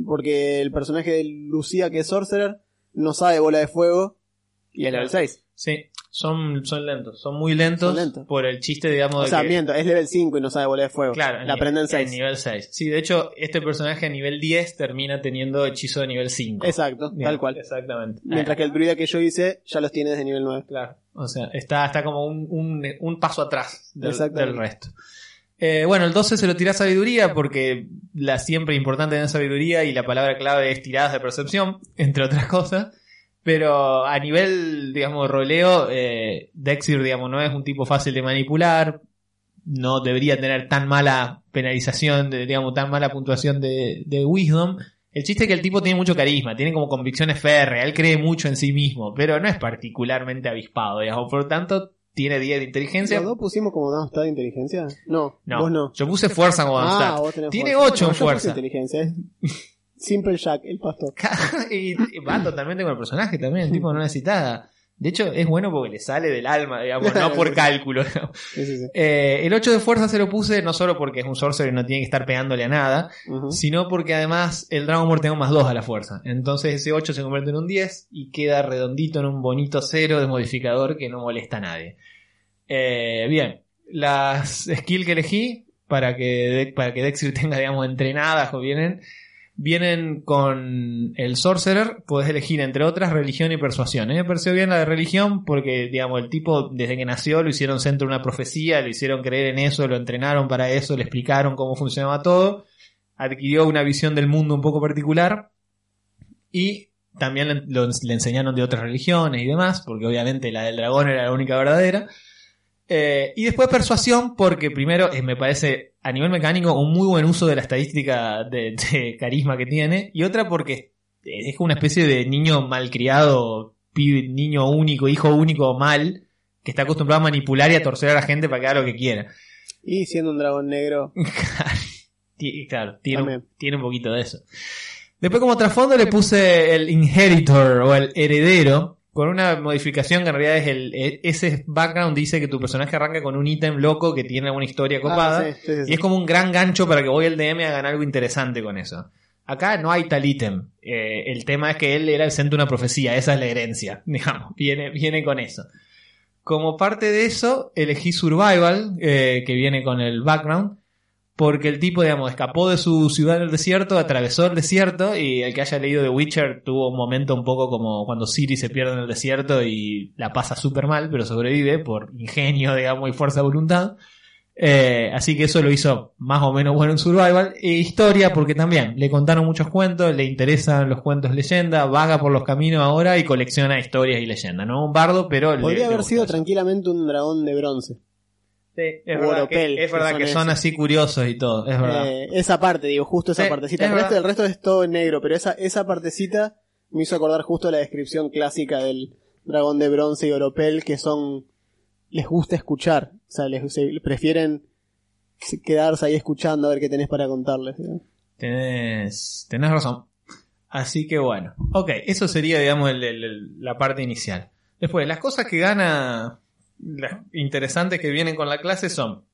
Porque el personaje de Lucía, que es Sorcerer, no sabe bola de fuego y es Claro. level 6. Sí, son, son lentos. Son muy lentos, Son lentos. por el chiste, digamos, O de sea, que... miento, es level 5 y no sabe bola de fuego. Claro, la en aprende en nivel- 6. nivel 6. Sí, de hecho, este personaje a nivel 10 termina teniendo hechizo de nivel 5. Exacto, Bien, tal cual. Exactamente. Mientras que el druida que yo hice ya los tiene desde nivel 9. Claro. O sea, está, está como un, un, un paso atrás del resto. Eh, bueno, el 12 se lo tira sabiduría porque la siempre importante en sabiduría y la palabra clave es tiradas de percepción, entre otras cosas. Pero a nivel, digamos, roleo, eh, Dexir, digamos, no es un tipo fácil de manipular. No debería tener tan mala penalización, de, digamos, tan mala puntuación de, de Wisdom. El chiste es que el tipo tiene mucho carisma, tiene como convicciones férreas, él cree mucho en sí mismo, pero no es particularmente avispado, digamos. Por lo tanto, tiene 10 de inteligencia. ¿Los dos pusimos como downstad de inteligencia? No, No, vos no. yo puse fuerza como Ah, vos tenés Tiene fuerza. 8 en No, yo puse fuerza. inteligencia. Simple Jack, el pastor. y, y va totalmente con el personaje también, el tipo no necesita. De hecho, es bueno porque le sale del alma, digamos, no por cálculo. digamos. Sí, sí, sí. Eh, el 8 de fuerza se lo puse no solo porque es un sorcerer y no tiene que estar pegándole a nada, sino porque además el Dragonborn tiene un más 2 a la fuerza. Entonces ese 8 se convierte en un 10 y queda redondito en un bonito 0 de modificador que no molesta a nadie. Eh, bien, las skills que elegí para que, para que Dexter tenga, digamos, entrenadas o vienen, vienen con el Sorcerer, puedes elegir entre otras religión y persuasión. A mí me pareció bien la de religión porque, digamos, el tipo desde que nació lo hicieron centro de una profecía, lo hicieron creer en eso, lo entrenaron para eso, le explicaron cómo funcionaba todo, adquirió una visión del mundo un poco particular y también le enseñaron de otras religiones y demás, porque obviamente la del dragón era la única verdadera. Eh, y después persuasión, porque primero eh, me parece a nivel mecánico un muy buen uso de la estadística de, de carisma que tiene. Y otra porque es como una especie de niño malcriado, pibe- niño único, hijo único mal, que está acostumbrado a manipular y a torcer a la gente para que haga lo que quiera. Y siendo un dragón negro, claro, tiene, tiene un poquito de eso. Después como trasfondo le puse el inheritor o el heredero con una modificación que en realidad es el e- ese background dice que tu personaje arranca con un ítem loco que tiene alguna historia copada Ah, sí, sí, sí, sí. y es como un gran gancho para que voy el DM hagan algo interesante con eso. Acá no hay tal ítem. Eh, el tema es que él era el centro de una profecía, esa es la herencia, digamos, viene, viene con eso. Como parte de eso, elegí Survival, eh, que viene con el background, porque el tipo, digamos, escapó de su ciudad en el desierto, atravesó el desierto y el que haya leído The Witcher tuvo un momento un poco como cuando Siri se pierde en el desierto y la pasa súper mal, pero sobrevive por ingenio, digamos, y fuerza de voluntad. Eh, así que eso lo hizo más o menos bueno en Survival. E historia, porque también le contaron muchos cuentos, le interesan los cuentos leyenda, vaga por los caminos ahora y colecciona historias y leyendas. No un bardo, pero... Podría le haber sido eso. tranquilamente un dragón de bronce. Sí, es verdad, Oropel, que, es verdad que que son así curiosos y todo, es verdad. Eh, esa parte, digo, justo esa Sí, partecita. es El resto, el resto es todo en negro, pero esa, esa partecita me hizo acordar justo la descripción clásica del dragón de bronce y oropel, que son. les gusta escuchar. O sea, les, se- prefieren quedarse ahí escuchando a ver qué tenés para contarles. Tenés, tenés razón. Así que bueno. Ok, eso sería, digamos, el- el- el- la parte inicial. Después, las cosas que gana, las interesantes que vienen con la clase son.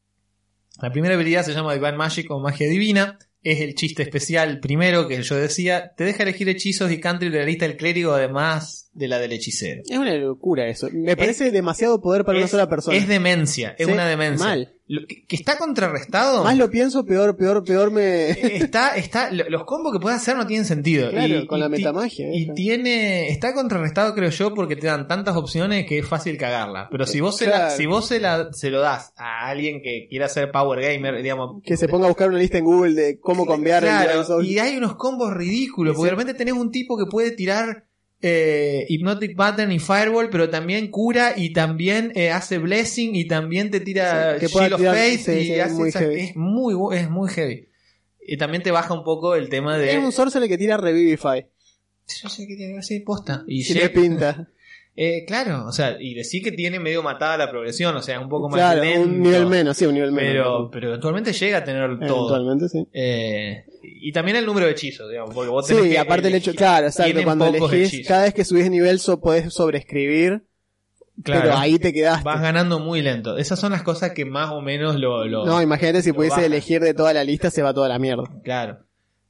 La primera habilidad se llama Divine Magic o Magia Divina. Es el chiste especial primero que yo decía. Te deja elegir hechizos y country de la lista del clérigo, además de la del hechicero. Es una locura eso. Me parece demasiado poder para una sola persona. es demencia, es Sí, una demencia. mal. Lo que, que está contrarrestado. Más lo pienso, peor, peor, peor me. está, está, lo- los combos que puede hacer no tienen sentido. Claro, Y- con y la metamagia. Y esa. tiene, está contrarrestado creo yo porque te dan tantas opciones que es fácil cagarla. Pero si vos se, la, si vos se, la, se lo das a alguien que quiera ser power gamer, digamos. Que se ponga a buscar una lista en Google de cómo cambiar el Claro, Souls. y hay unos combos ridículos, porque repente tenés un tipo que puede tirar eh, Hypnotic Pattern y Fireball, pero también cura y también eh, hace Blessing y también te tira Sí, Shield of Faith sí, y sí, hace muy esa- heavy. es muy es muy heavy. Y también te baja un poco el tema de Es un sorcerer que tira Revivify. yo sé que tiene que ser posta. Y Si le pinta. Eh, claro, o sea, y decir que tiene medio matada la progresión, o sea, un poco más Claro, lento. un nivel menos, sí, un nivel Pero, menos. pero eventualmente llega a tener todo. Eventualmente, sí. Eh, y también el número de hechizos, digamos, porque vos Sí, tenés que aparte el hecho, elegir- claro, exacto, cuando elegís, hechizos. cada vez que subís nivel so, podés sobreescribir, Claro, pero ahí te quedaste. vas ganando muy lento. Esas son las cosas que más o menos lo... lo- No, imagínate si pudiese elegir de toda la lista, se va toda la mierda. Claro.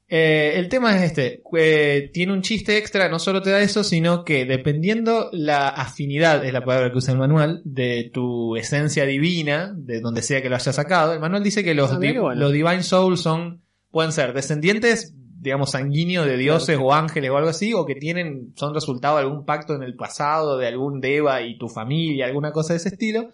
Eh, el tema es este, eh, tiene un chiste extra, no solo te da eso, sino que dependiendo la afinidad, es la palabra que usa el manual, de tu esencia divina, de donde sea que lo hayas sacado, el manual dice que los, Ah, mira di- qué bueno. los Divine Souls son, pueden ser descendientes, digamos, sanguíneos de dioses o ángeles o algo así, o que tienen, son resultado de algún pacto en el pasado, de algún Deva y tu familia, alguna cosa de ese estilo.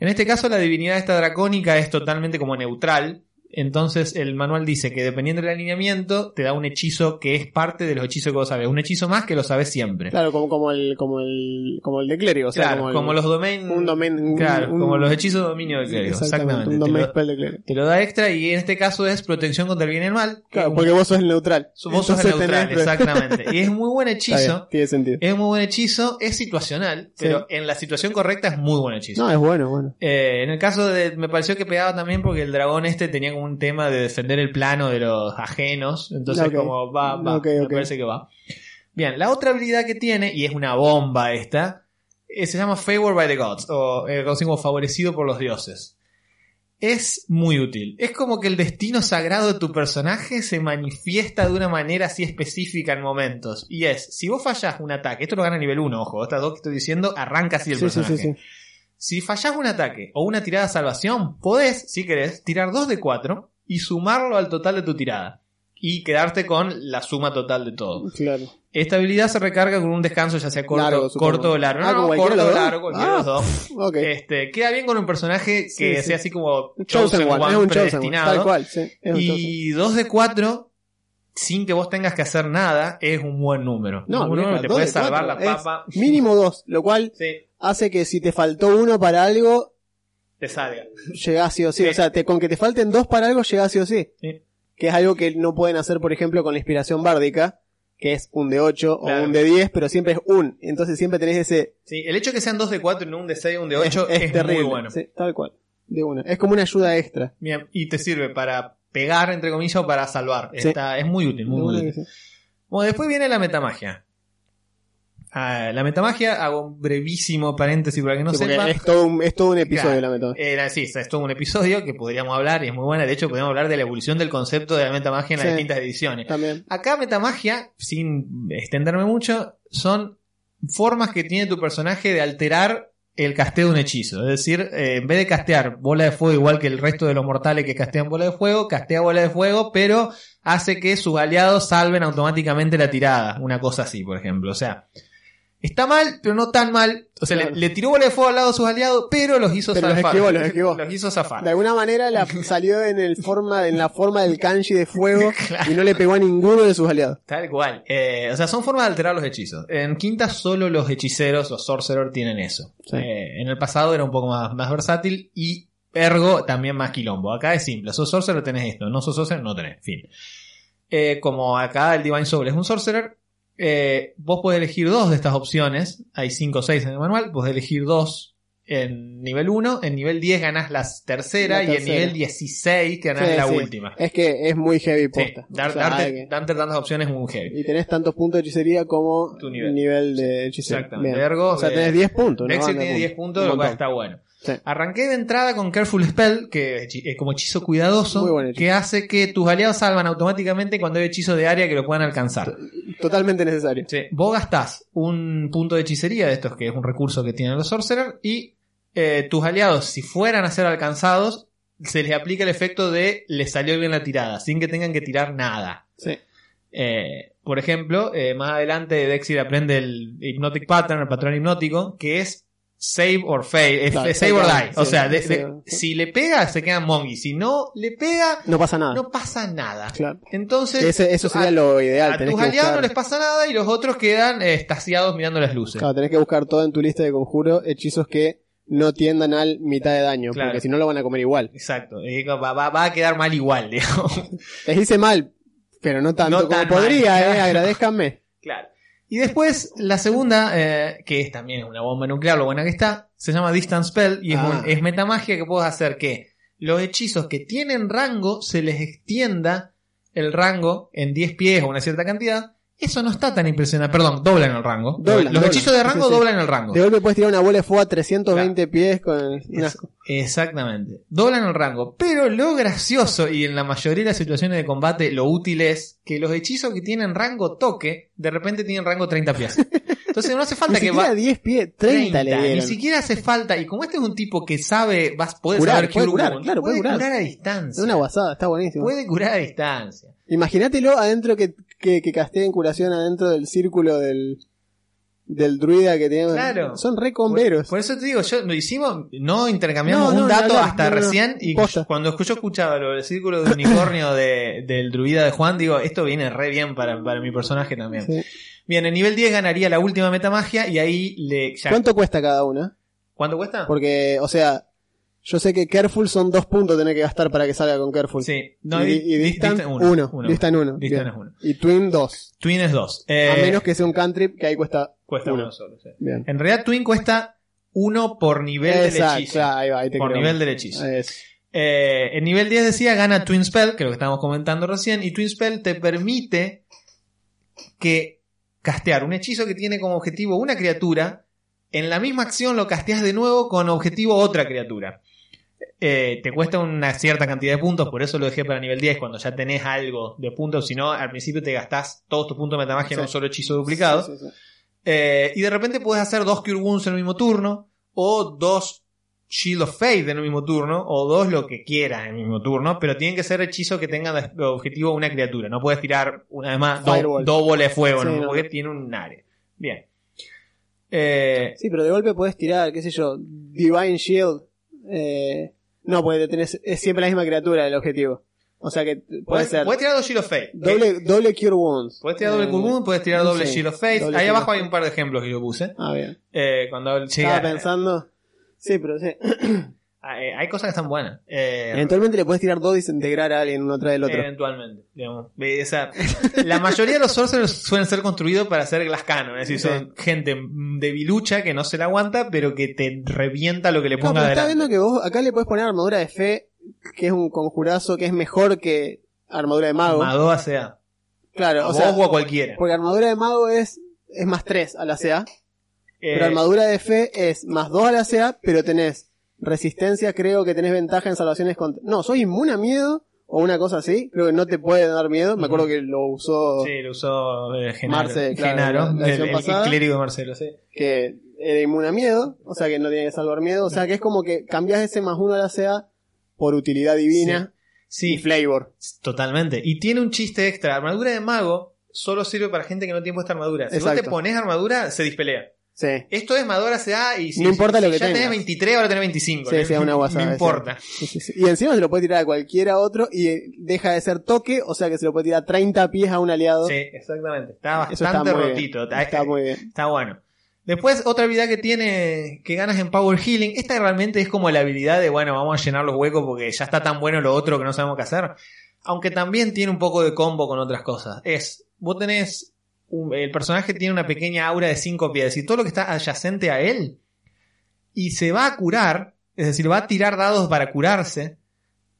En este caso, la divinidad esta dracónica es totalmente como neutral. Entonces, el manual dice que dependiendo del alineamiento, te da un hechizo que es parte de los hechizos que vos sabes. Un hechizo más que lo sabes siempre. Claro, como, como el, como el, como el de clérigo, o sea, Claro, como, los domain. un domain, un- claro, un- como los hechizos de dominio del clérigo. Exactamente, Exactamente. un domain spell de clérigo. te lo da extra y en este caso es protección contra el bien y el mal. Claro, porque vos sos el neutral. vos sos el neutral, exactamente. Y es muy buen bien, hechizo. tiene sentido. Es muy buen hechizo, es situacional, pero en la situación correcta es muy buen hechizo. No, es bueno, bueno. Eh, en el caso de. Me pareció que pegaba también porque el dragón este tenía como un tema de defender el plano de los ajenos. Entonces, como va, va. Ok, me parece que va. Bien, la otra habilidad que tiene, y es una bomba esta, eh, se llama Favor by the Gods, o eh, conocido como favorecido por los dioses. Es muy útil. Es como que el destino sagrado de tu personaje se manifiesta de una manera así específica en momentos. Y es, si vos fallás un ataque, esto lo gana a nivel 1, ojo, estas dos que estoy diciendo, arranca así el sí, personaje. sí, sí. Si fallás un ataque o una tirada de salvación, podés, si querés, tirar 2 de 4 y sumarlo al total de tu tirada. Y quedarte con la suma total de todo. Claro. Esta habilidad se recarga con un descanso, ya sea corto, Largo, supongo. corto o largo. Ah, No, ¿con no, cualquiera corto o largo, cualquiera de los Ah, dos. Ok. Este, queda bien con un personaje que Sí, sea así como chosen, one, es un predestinado. tal cual, sí. Es un chosen. y 2 de 4, sin que vos tengas que hacer nada, es un buen número. No, un número vieja, que te puede de salvar la papa. Mínimo dos, lo cual Sí, hace que si te faltó uno para algo, te salga. llegás sí o sí. Sí. O sea, te- con que te falten dos para algo, llegás sí o sí. Sí. Que es algo que no pueden hacer, por ejemplo, con la inspiración bárdica, que es un de 8 Claro. o un de 10, pero siempre es un. Entonces siempre tenés ese... Sí, el hecho de que sean 2 de 4 y no un de 6 un de 8 es, es, es terrible. muy bueno. Sí, tal cual. De una. Es como una ayuda extra. Bien, y te sirve para pegar, entre comillas, o para salvar. Está, es muy útil, muy, muy útil. Bueno, después viene la metamagia. Ah, la metamagia, hago un brevísimo paréntesis para que no Sí, sepa. es, todo un, es todo un episodio Claro. la metodología. Era, sí, es todo un episodio que podríamos hablar y es muy buena. De hecho, podríamos hablar de la evolución del concepto de la metamagia en las Sí. distintas ediciones. También. Acá metamagia, sin extenderme mucho, son formas que tiene tu personaje de alterar el casteo de un hechizo. Es decir, eh, en vez de castear bola de fuego igual que el resto de los mortales que castean bola de fuego, castea bola de fuego, pero hace que sus aliados salven automáticamente la tirada. Una cosa así, por ejemplo. O sea, está mal, pero no tan mal. O sea, Claro. le, le tiró bola de fuego al lado de sus aliados, pero los hizo Pero los zafar. esquivó, los esquivó. Los hizo zafar. De alguna manera la salió en el forma, en la forma del kanji de fuego y no le pegó a ninguno de sus aliados. Tal cual. Eh, o sea, son formas de alterar los hechizos. En quinta solo los hechiceros, los sorcerers, tienen eso. Sí. Eh, en el pasado era un poco más, más versátil y ergo también más quilombo. Acá es simple. Sos sorcerer, tenés esto. No sos sorcerer, no tenés. Fin. Eh, como acá el Divine Soul es un sorcerer, eh, vos podés elegir dos de estas opciones. Hay 5 o 6 en el manual. Podés elegir dos en nivel 1. En nivel 10 ganás la tercera. La Y en nivel 16 ganás Sí, la sí. última. Es que es muy heavy Sí, posta. dar- O sea, darte, hay que- darte tantas opciones es un heavy. Y tenés tantos puntos de hechicería como Tu nivel. nivel, de hechicería. Exactamente. Ergo, o sea, eh, tenés 10 puntos. ¿no? Banda de tiene 10 puntos, lo cual está bueno. Sí. Arranqué de entrada con Careful Spell, que es como hechizo cuidadoso, Muy buen hechizo. que hace que tus aliados salvan automáticamente cuando hay hechizo de área que lo puedan alcanzar. Totalmente necesario. Sí. Vos gastás un punto de hechicería de estos, que es un recurso que tienen los Sorcerers, y eh, tus aliados, si fueran a ser alcanzados, se les aplica el efecto de les salió bien la tirada, sin que tengan que tirar nada. Sí. Eh, por ejemplo, eh, más adelante Dexter aprende el Hypnotic Pattern, el patrón hipnótico, que es save or fail, Claro, save or die. O sea, de- de- si le pega, se quedan mongi. Si no le pega, No pasa nada. no pasa nada. Claro. Entonces, Ese- eso sería a, lo ideal. a tus aliados buscar- no les pasa nada y los otros quedan eh, estasiados mirando las luces. Claro, tenés que buscar todo en tu lista de conjuro hechizos que no tiendan al mitad de daño, Claro. porque si no lo van a comer igual. Exacto. Va, va- va a quedar mal igual, digamos. Les hice mal, pero no tanto No como podría, mal, eh, agradezcanme. Claro. Y después, la segunda, eh, que es también una bomba nuclear, lo buena que está, se llama Distance Spell y es, Ah. un- es metamagia que puedes hacer que los hechizos que tienen rango se les extienda el rango en 10 pies o una cierta cantidad. Eso no está tan impresionante. Perdón, doblan el rango. Doblan, los doblan. hechizos de rango Sí, sí. doblan el rango. De golpe puedes tirar una bola de fuego a 320 pies con Es- exactamente. Doblan el rango. Pero lo gracioso y en la mayoría de las situaciones de combate lo útil es que los hechizos que tienen rango toque, de repente tienen rango 30 pies. Entonces no hace Ni falta que siquiera va... 10 pies, 30, le Ni siquiera hace falta. Y como este es un tipo que sabe, vas, puede Curar, saber puede curar, claro, puede curar. a Es distancia. una guasada, está buenísimo. Puede curar a distancia. Imagínatelo adentro que, que, que casteen curación adentro del círculo del, del druida que tiene. Claro. Son re converos. por eso te digo, yo lo hicimos, no intercambiamos No, no, un dato no, hasta recién. Y Posta. cuando yo escuchaba lo del círculo de unicornio de- del druida de Juan, digo, esto viene re bien para, para mi personaje también. Sí. Bien, en nivel 10 ganaría la última metamagia y ahí le. ya- ¿Cuánto cuesta cada una? ¿Cuánto cuesta? Porque, o sea, yo sé que Careful son dos puntos tener que gastar para que salga con Careful. Sí, no, y, di- y di- Distant, distant uno. uno. Distant uno. Distant Bien. es uno. Y Twin dos. Twin es 2. A menos que sea un cantrip que ahí cuesta cuesta uno. uno solo. sí. Bien. En realidad, Twin cuesta uno por nivel del Exacto, hechizo. ahí va, ahí te Por creo. nivel del hechizo. Es- Eh, en nivel 10 decía gana Twin Spell, que es lo que estábamos comentando recién, y Twin Spell te permite que castear un hechizo que tiene como objetivo una criatura, en la misma acción lo casteas de nuevo con objetivo otra criatura. Eh, te cuesta una cierta cantidad de puntos, por eso lo dejé para nivel 10, cuando ya tenés algo de puntos, si no, al principio te gastás todos tus puntos de metamagia en un solo hechizo duplicado. Sí, sí, sí. Eh, y de repente puedes hacer dos Cure Wounds en el mismo turno, o dos Shield of Faith en el mismo turno, o dos lo que quieras en el mismo turno, pero tienen que ser hechizos que tengan de objetivo una criatura. No puedes tirar, una vez más, dos Firewall. dos bolas de fuego, Sí, ¿no? no. porque tiene un área. Bien. Eh, Sí, pero de golpe puedes tirar, qué sé yo, Divine Shield. Eh, no, porque tenés, es siempre la misma criatura el objetivo. O sea que puede puedes, ser puedes tirar dos Shield of Faith. doble, doble Cure Wounds. Puedes tirar doble Eh, Cure Wound, puedes tirar doble sí, Shield of Faith. doble Ahí abajo hay un par de ejemplos que yo puse. Ah, bien. Eh, cuando llega, Estaba pensando. Sí, pero sí. eh, hay cosas que están buenas. Eh, Eventualmente le puedes tirar dos y desintegrar a alguien uno tras del otro. Eventualmente, digamos. Esa- la mayoría de los sorcerers suelen ser construidos para hacer glass cannon, es decir, son gente debilucha que no se la aguanta, pero que te revienta lo que le No, ponga pero está adelante. viendo que vos acá le puedes poner armadura de fe, que es un conjurazo que es mejor que armadura de mago. Mago a CA. Claro, A o vos sea, o a cualquiera. porque armadura de mago es, es más 3 a la CA, Eh, pero armadura de fe es más 2 a la CA, pero tenés resistencia, creo que tenés ventaja en salvaciones contra... No, sos inmune a miedo o una cosa así. Creo que no te puede dar miedo. Me acuerdo que lo usó Sí, lo usó eh, Genaro. Marce, claro, Genaro, la- la el, edición el pasada. clérigo de Marcelo, sí. que era inmune a miedo, o sea que no tiene que salvar miedo, o sea que es como que cambias ese más uno a la CA por utilidad divina y Sí, flavor. totalmente. Y tiene un chiste extra. Armadura de mago solo sirve para gente que no tiene puesta armadura. Si vos te Exacto. pones armadura, se dispelea. Sí. Esto es armadura CA y si, No importa si lo que ya tengas. tenés 23, ahora tenés 25. Sí, no, sí, una guasada, no importa. Sí, sí, sí. Y encima se lo puede tirar a cualquiera otro y eh, deja de ser toque, o sea que se lo puede tirar 30 pies a un aliado. Sí, exactamente. Está bastante está rotito. Bien. Está muy bien. Está bueno. Después, otra habilidad que tiene que ganas en Power Healing. Esta realmente es como la habilidad de, bueno, vamos a llenar los huecos porque ya está tan bueno lo otro que no sabemos qué hacer. Aunque también tiene un poco de combo con otras cosas. Es, vos tenés, el personaje tiene una pequeña aura de 5 pies y todo lo que está adyacente a él y se va a curar, es decir, va a tirar dados para curarse.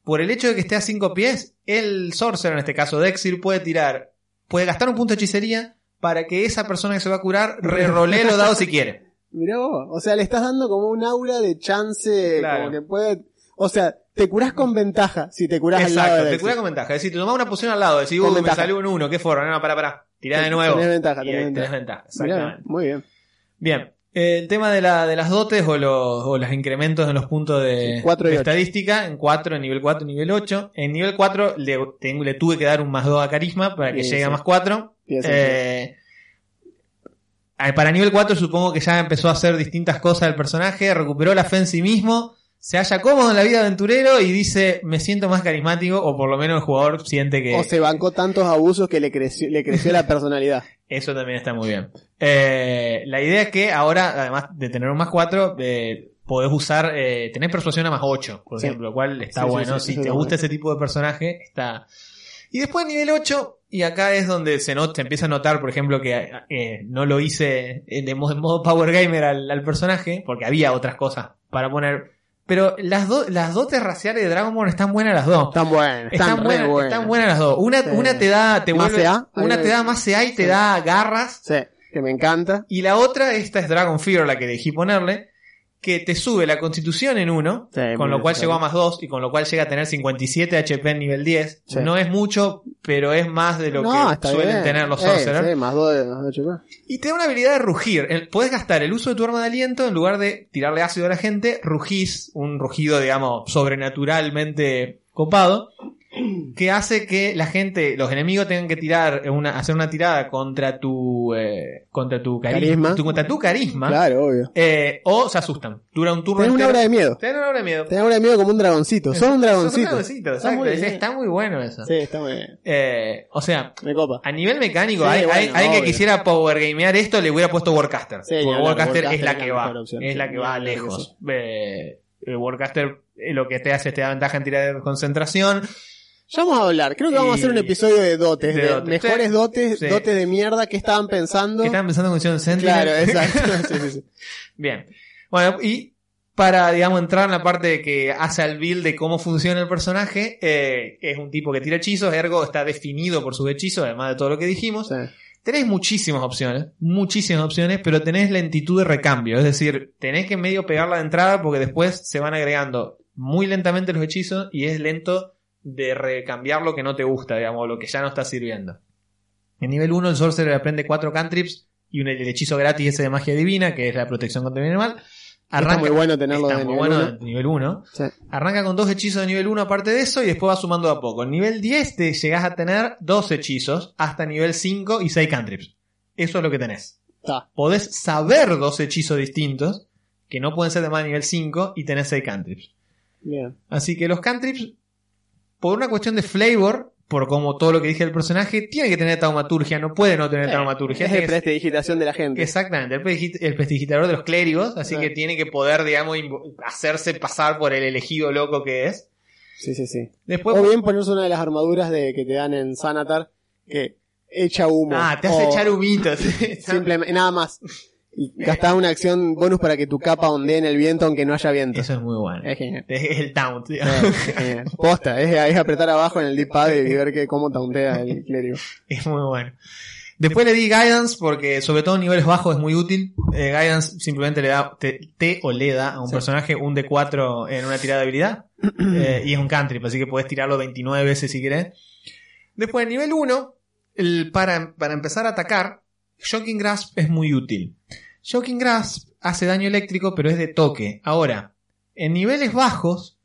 Por el hecho de que esté a 5 pies, el Sorcerer, en este caso Dexir, puede tirar, puede gastar un punto de hechicería para que esa persona que se va a curar rerolee los dados si quiere. Mirá vos, o sea, le estás dando como un aura de chance, Claro. como que puede... O sea, te curás con ventaja si te curás al lado Exacto, te cura con ventaja. Es decir, te tomás una poción al lado, decís, Con uh, me salió un 1, qué forra, no, para, para, tirá de Tenés nuevo. ventaja, tenés ventaja. tenés ventaja, Mirá, exactamente. muy bien. Bien, el tema de, la, de las dotes o los, o los incrementos en los puntos de, Sí, de estadística, en 4, en nivel 4 y nivel 8. En nivel 4 le, tengo- le tuve que dar un más 2 a carisma para que llegue a sí. más 4. Tiene sentido. Eh, eh, para nivel 4 supongo que ya empezó a hacer distintas cosas el personaje, recuperó la fe en sí mismo, se halla cómodo en la vida aventurero y dice, me siento más carismático, o por lo menos el jugador siente que... O se bancó tantos abusos que le creció, le creció la personalidad. Eso también está muy bien. Eh, la idea es que ahora, además de tener un más 4, eh, podés usar, eh, tenés persuasión a más 8, por Sí. ejemplo, lo cual está Sí, bueno. sí, si te gusta ese tipo de personaje, está. Y después nivel 8, y acá es donde se, not- se empieza a notar, por ejemplo, que eh, no lo hice en, modo, en modo Power Gamer al, al personaje, porque había otras cosas para poner. Pero las, do- las dotes raciales de Dragon Ball están buenas las dos. Están buenas, Están, están, buenas, buenas. están buenas las dos. Una, Sí. una te da, te Más vuelve, CA, una ahí te da más CA y te da garras. Sí, que me encanta. Y la otra, esta es Dragon Fear, la que elegí ponerle, que te sube la constitución en uno, Sí, con muy lo cual llegó a más 2 y con lo cual llega a tener 57 HP en nivel 10. Sí. No es mucho, pero es más de lo no, que suelen bien. tener los Eh, sorcerers. sí, más dos de más de HP. Y te da una habilidad de rugir. El- Puedes gastar el uso de tu arma de aliento en lugar de tirarle ácido a la gente, rugís, un rugido, digamos, sobrenaturalmente copado, que hace que la gente, los enemigos tengan que tirar una, hacer una tirada contra tu, eh, contra tu carisma, Carisma. tu- contra tu carisma, Claro, obvio. eh, o se asustan. Dura un turno Tenés una hora de miedo. Te dan una hora de miedo. Tenés una hora de miedo como un dragoncito. Son un dragoncito. Son Está exacto. muy bien. Está muy bueno eso. Sí, está muy bien. Eh, o sea, Me copa. a nivel mecánico, Sí, hay, bueno, hay, hay que quisiera powergamear esto, le hubiera puesto Warcaster. Sí, porque Warcaster, es la que va. es la que va lejos. Eh, Warcaster lo que te hace es te da ventaja en tirar de concentración. Ya vamos a hablar. Creo que vamos a hacer un episodio de dotes. de De, dotes. mejores Sí. dotes, Sí. dotes de mierda que estaban pensando. Que estaban pensando en Mission Sentinel. Claro, exacto. Sí. Bien. Bueno, y para, digamos, entrar en la parte de que hace el build de cómo funciona el personaje, eh, es un tipo que tira hechizos, ergo está definido por sus hechizos, además de todo lo que dijimos. Tenés muchísimas opciones, muchísimas opciones, pero tenés lentitud de recambio. Es decir, tenés que medio pegarla de entrada porque después se van agregando muy lentamente los hechizos y es lento de recambiar lo que no te gusta, digamos, lo que ya no está sirviendo. En nivel 1 el Sorcerer aprende 4 cantrips y un, el hechizo gratis ese de magia divina, que es la protección contra el animal. Está muy bueno tenerlo está de muy nivel bueno uno. de nivel 1. Sí. Arranca con dos hechizos de nivel 1 aparte de eso y después va sumando a poco. En nivel 10 te llegás a tener dos hechizos hasta nivel 5 y 6 cantrips. Eso es lo que tenés. Está. Podés saber dos hechizos distintos que no pueden ser de más de nivel 5 y tenés 6 cantrips. Bien. Así que los cantrips, por una cuestión de flavor, por como todo lo que dije del personaje, tiene que tener taumaturgia, no puede no tener taumaturgia. Es que- prestidigitación de la gente. Exactamente, el, prestigi- el prestidigitador de los clérigos, así que tiene que poder, digamos, hacerse pasar por el elegido loco que es. Sí, sí, sí. Después, O bien ponerse una de las armaduras de que te dan en Sanatar que echa humo. ah, te hace O echar humitos. Simplemente, nada más. Y gastás una acción bonus para que tu capa ondee en el viento aunque no haya viento. Eso es muy bueno. Es genial. Es el taunt. Sí, es genial. Posta, es, es apretar abajo en el D-pad y ver que, cómo tauntea el clérigo. Es muy bueno. Después le di Guidance porque sobre todo en niveles bajos es muy útil. Eh, guidance simplemente le da, te, te o le da a un Sí. personaje un D4 en una tirada de habilidad. Eh, y es un cantrip, así que puedes tirarlo 29 veces si querés. Después en nivel 1, el- para, para empezar a atacar, Shocking Grasp es muy útil. Shocking Grasp hace daño eléctrico pero es de toque. Ahora, en niveles bajos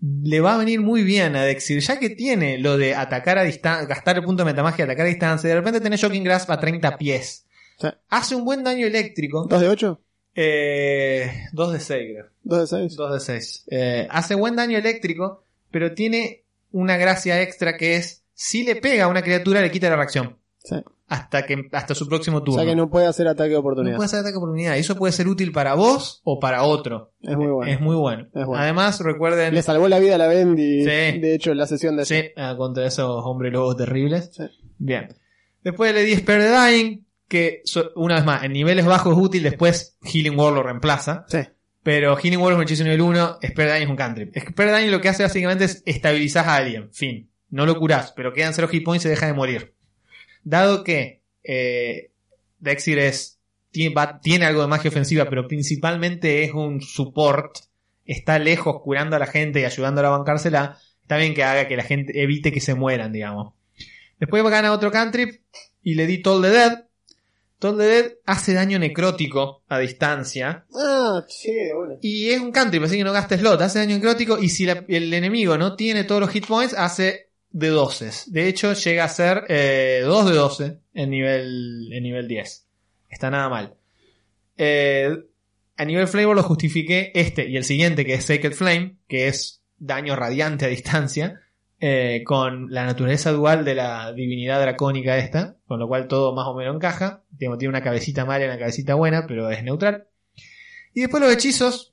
le va a venir muy bien a Dexir, ya que tiene lo de atacar a distancia, gastar el punto de metamagia, atacar a distancia, y de repente tenés Shocking Grasp a 30 pies. Sí. Hace un buen daño eléctrico. ¿2 de 8? Eh, 2 de 6, creo. ¿2 de 6? 2 de 6. Eh, hace buen daño eléctrico, pero tiene una gracia extra que es, si le pega a una criatura, le quita la reacción. Sí. Hasta que hasta su próximo O turno. sea que no puede hacer ataque de No oportunidad. puede hacer ataque de oportunidad. Eso puede ser útil para vos o para otro. Es muy bueno. Es muy bueno. Es bueno. Además, recuerden. Le salvó la vida a la Bendy, Sí. de hecho, en la sesión de Sí, ah, contra esos hombres lobos terribles. Sí. Bien. Después le di Spare the Dying, que una vez más, en niveles bajos es útil, después Healing Word lo reemplaza. Sí. Pero Healing Word es un hechizo nivel 1, Spare the Dying es un cantrip. Spare the Dying lo que hace básicamente es estabilizar a alguien, fin. No lo curás, pero quedan 0 hit points y se deja de morir. Dado que eh, Dexir es, tiene, va- tiene algo de magia ofensiva, pero principalmente es un support, está lejos curando a la gente y ayudándola a bancársela, está bien que haga que la gente evite que se mueran, digamos. Después gana otro cantrip y le di Toll the Dead. Toll the Dead hace daño necrótico a distancia. Ah, sí, de buena. Y es un cantrip, así que no gasta slot, hace daño necrótico y si la- el enemigo no tiene todos los hit points, hace de 12. De hecho, llega a ser eh, 2 de 12 en nivel, en nivel 10. Está nada mal. Eh, a nivel flavor lo justifiqué este y el siguiente, que es Sacred Flame, que es daño radiante a distancia, eh, con la naturaleza dual de la divinidad dracónica esta, con lo cual todo más o menos encaja. Tiene una cabecita mala y una cabecita buena, pero es neutral. Y después los hechizos,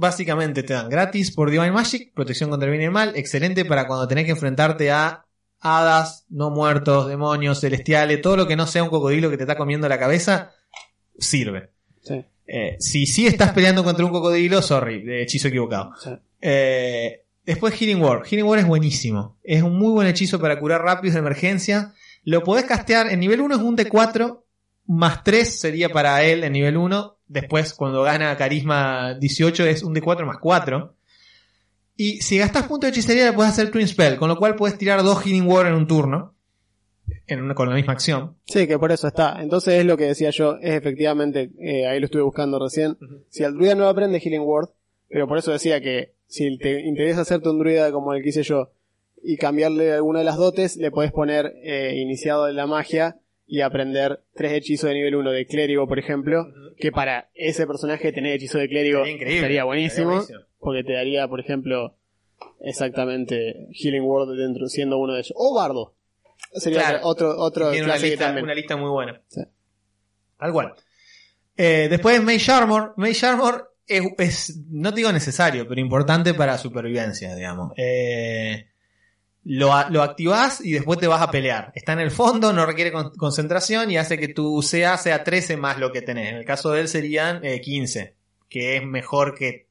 básicamente te dan gratis por Divine Magic, protección contra el bien y el mal, excelente para cuando tenés que enfrentarte a hadas, no muertos, demonios, celestiales, todo lo que no sea un cocodrilo que te está comiendo la cabeza, sirve. Sí. Eh, si sí estás peleando contra un cocodrilo, sorry, de hechizo equivocado. Sí. Eh, después Healing Word. Healing Word es buenísimo. Es un muy buen hechizo para curar rápidos de emergencia. Lo podés castear. En nivel 1 es un D4. Más 3 sería para él en nivel 1. Después, cuando gana carisma 18, es un D4 más 4. Y si gastas punto de hechicería, le puedes hacer Twin Spell. Con lo cual puedes tirar dos Healing Word en un turno. En una- con la misma acción. Sí, que por eso está. Entonces es lo que decía yo, es efectivamente, eh, ahí lo estuve buscando recién. Si el druida no aprende Healing Word, pero por eso decía que si te interesa hacerte un druida como el que hice yo y cambiarle alguna de las dotes, le podés poner eh, iniciado de la magia y aprender tres hechizos de nivel 1 de clérigo, por ejemplo, que para ese personaje tener hechizo de clérigo Sería buenísimo, porque te daría, por ejemplo, exactamente Healing Word dentro siendo uno de ellos. O Bardo. Sería Claro. otro, otro Tiene una clase lista, también. una lista muy buena. Sí. Tal cual. Eh, después Mage Armor. Mage Armor es, es, no digo necesario, pero importante para supervivencia, digamos. Eh, lo, lo activás y después te vas a pelear. Está en el fondo, no requiere con- concentración y hace que tu CA sea 13 más lo que tenés. En el caso de él serían eh, 15, que es mejor que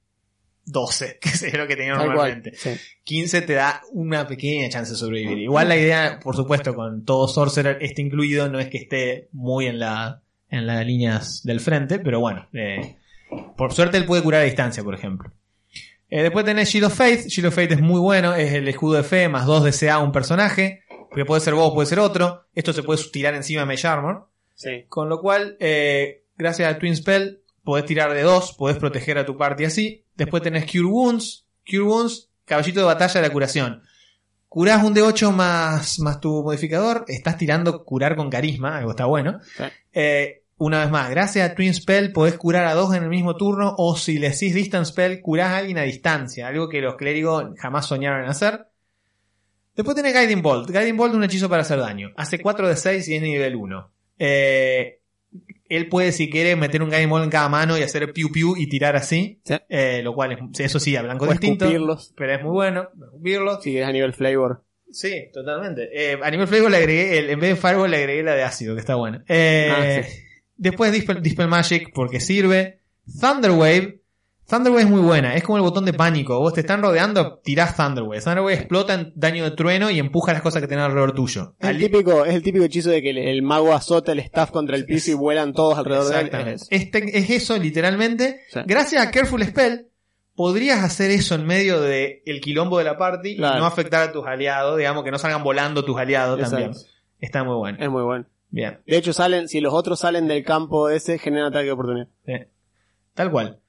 12, que es lo que tenía normalmente. Sí. 15 te da una pequeña chance de sobrevivir. Igual la idea, por supuesto, con todo Sorcerer este incluido, no es que esté muy en la en las líneas del frente, pero bueno, eh, por suerte él puede curar a distancia, por ejemplo. Eh, después tenés Shield of Faith. Shield of Faith es muy bueno, es el escudo de fe más 2 de CA a un personaje, porque puede ser vos, puede ser otro. Esto se puede tirar encima de Mage Armor. Sí. Con lo cual, eh, gracias al Twin Spell, podés tirar de dos, podés proteger a tu party así. Después tenés Cure Wounds. Cure Wounds, caballito de batalla de la curación. Curás un D8 más, más tu modificador, estás tirando curar con carisma, algo está bueno. Sí. Eh, una vez más, gracias a Twin Spell podés curar a dos en el mismo turno, o si le decís Distance Spell, curás a alguien a distancia, algo que los clérigos jamás soñaron en hacer. Después tenés Guiding Bolt. Guiding Bolt es un hechizo para hacer daño. Hace 4 de 6 y es nivel 1. Eh, él puede, si quiere, meter un Guiding Bolt en cada mano y hacer piu piu y tirar así. Sí. Eh, lo cual es, eso sí, a blanco Puedes distinto. escupirlos. Pero es muy bueno. Escupirlos. Si querés a nivel flavor. Sí, totalmente. Eh, a nivel flavor le agregué, el- en vez de Fireball le agregué la de ácido, que está buena. Eh, Ah, sí. Después Dispel, Dispel Magic, porque sirve. Thunder Wave. Thunderwave es muy buena, es como el botón de pánico. Vos te están rodeando, tirás Thunderwave. Thunderwave explota en daño de trueno y empuja las cosas que tienen alrededor tuyo. Es el, Al- típico, es el típico hechizo de que el, el mago azota el staff contra el piso y vuelan todos alrededor de él. Exactamente. Es eso. Este- es eso, literalmente. Sí. Gracias a Careful Spell, podrías hacer eso en medio del el quilombo de la party Claro. y no afectar a tus aliados, digamos, que no salgan volando tus aliados Exacto. también. Está muy bueno. Es muy bueno. Bien. De hecho, salen, si los otros salen del campo ese, generan ataque de oportunidad. Sí. Tal cual.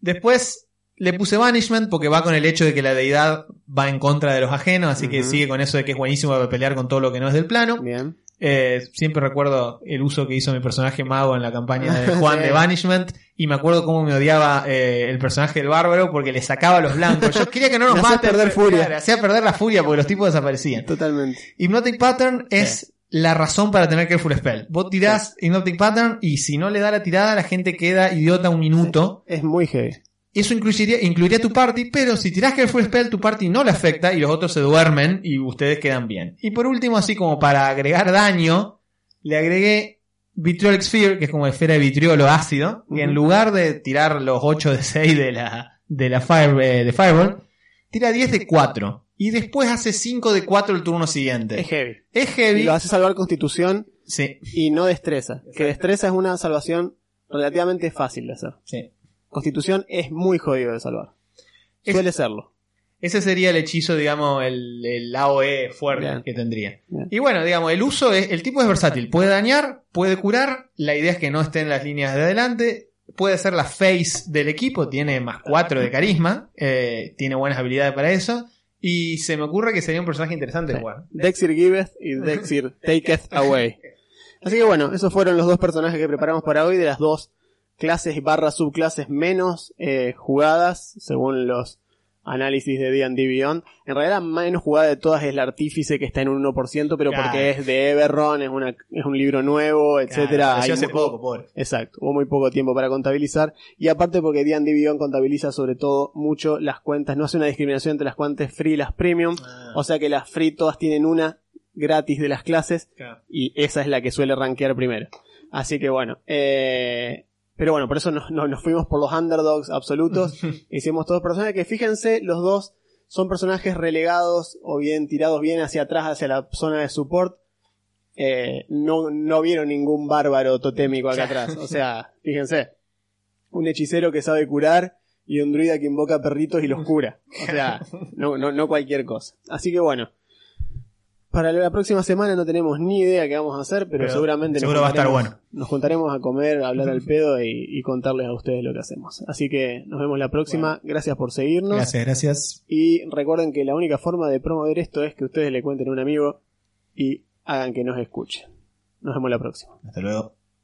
Después le puse Banishment porque va con el hecho de que la deidad va en contra de los ajenos, así que sigue con eso de que es buenísimo para pelear con todo lo que no es del plano. Bien. Eh, siempre recuerdo el uso que hizo mi personaje mago en la campaña de Juan de Banishment y me acuerdo cómo me odiaba eh, el personaje del bárbaro porque le sacaba los blancos. Yo quería que no nos maten. perder furia. claro, hacía perder la furia porque los tipos desaparecían. Totalmente. Hypnotic Pattern es la razón para tener Careful Spell. Vos tirás Hypnotic Pattern y si no le da la tirada la gente queda idiota un minuto. Es muy heavy. Eso incluiría, incluiría tu party, pero si tirás Careful Spell, tu party no le afecta y los otros se duermen y ustedes quedan bien. Y por último, así como para agregar daño, le agregué Vitriolic Sphere, que es como esfera de vitriolo ácido, y en lugar de tirar los 8 de 6 de la, de la fire, eh, de Fireball, tira 10 de 4. Y después hace 5 de 4 el turno siguiente. Es heavy. Es Y heavy. lo hace salvar constitución Sí, y no destreza. Que destreza es una salvación relativamente fácil de hacer. sí. Constitución es muy jodido de salvar. Es- Suele serlo. Ese sería el hechizo, digamos, el, el AOE fuerte Bien. que tendría. Bien. Y bueno, digamos, el uso es, el tipo es versátil. Puede dañar, puede curar. La idea es que no esté en las líneas de adelante. Puede ser la face del equipo, tiene más 4 de carisma, eh, tiene buenas habilidades para eso. Y se me ocurre que sería un personaje interesante de jugar. Dexir giveth y Dexir taketh away. Así que bueno, esos fueron los dos personajes que preparamos para hoy de las dos clases barra subclases menos eh, jugadas según los análisis de D&D Beyond. En realidad la menos jugada de todas es la artífice que está en un 1%, pero Claro. porque es de Everron, es, una, es un libro nuevo, etcétera. Claro, hace poco, pobre. Exacto, hubo muy poco tiempo para contabilizar y aparte porque D&D Beyond contabiliza sobre todo mucho las cuentas, no hace una discriminación entre las cuentas free y las premium, o sea que las free todas tienen una gratis de las clases Claro. y esa es la que suele rankear primero. Así que bueno, eh, pero bueno, por eso nos, nos- nos fuimos por los underdogs absolutos. Hicimos todos personajes que fíjense, los dos son personajes relegados o bien tirados bien hacia atrás, hacia la zona de support. Eh, no, no vieron ningún bárbaro totémico acá atrás. O sea, fíjense, un hechicero que sabe curar y un druida que invoca perritos y los cura. O sea, no, no, no cualquier cosa. Así que bueno. Para la próxima semana no tenemos ni idea qué vamos a hacer, pero, Pero seguramente seguro va a estar juntaremos- bueno. Nos juntaremos a comer, a hablar al pedo y, y contarles a ustedes lo que hacemos. Así que nos vemos la próxima. Gracias por seguirnos. Gracias, gracias. Y recuerden que la única forma de promover esto es que ustedes le cuenten a un amigo y hagan que nos escuchen. Nos vemos la próxima. Hasta luego.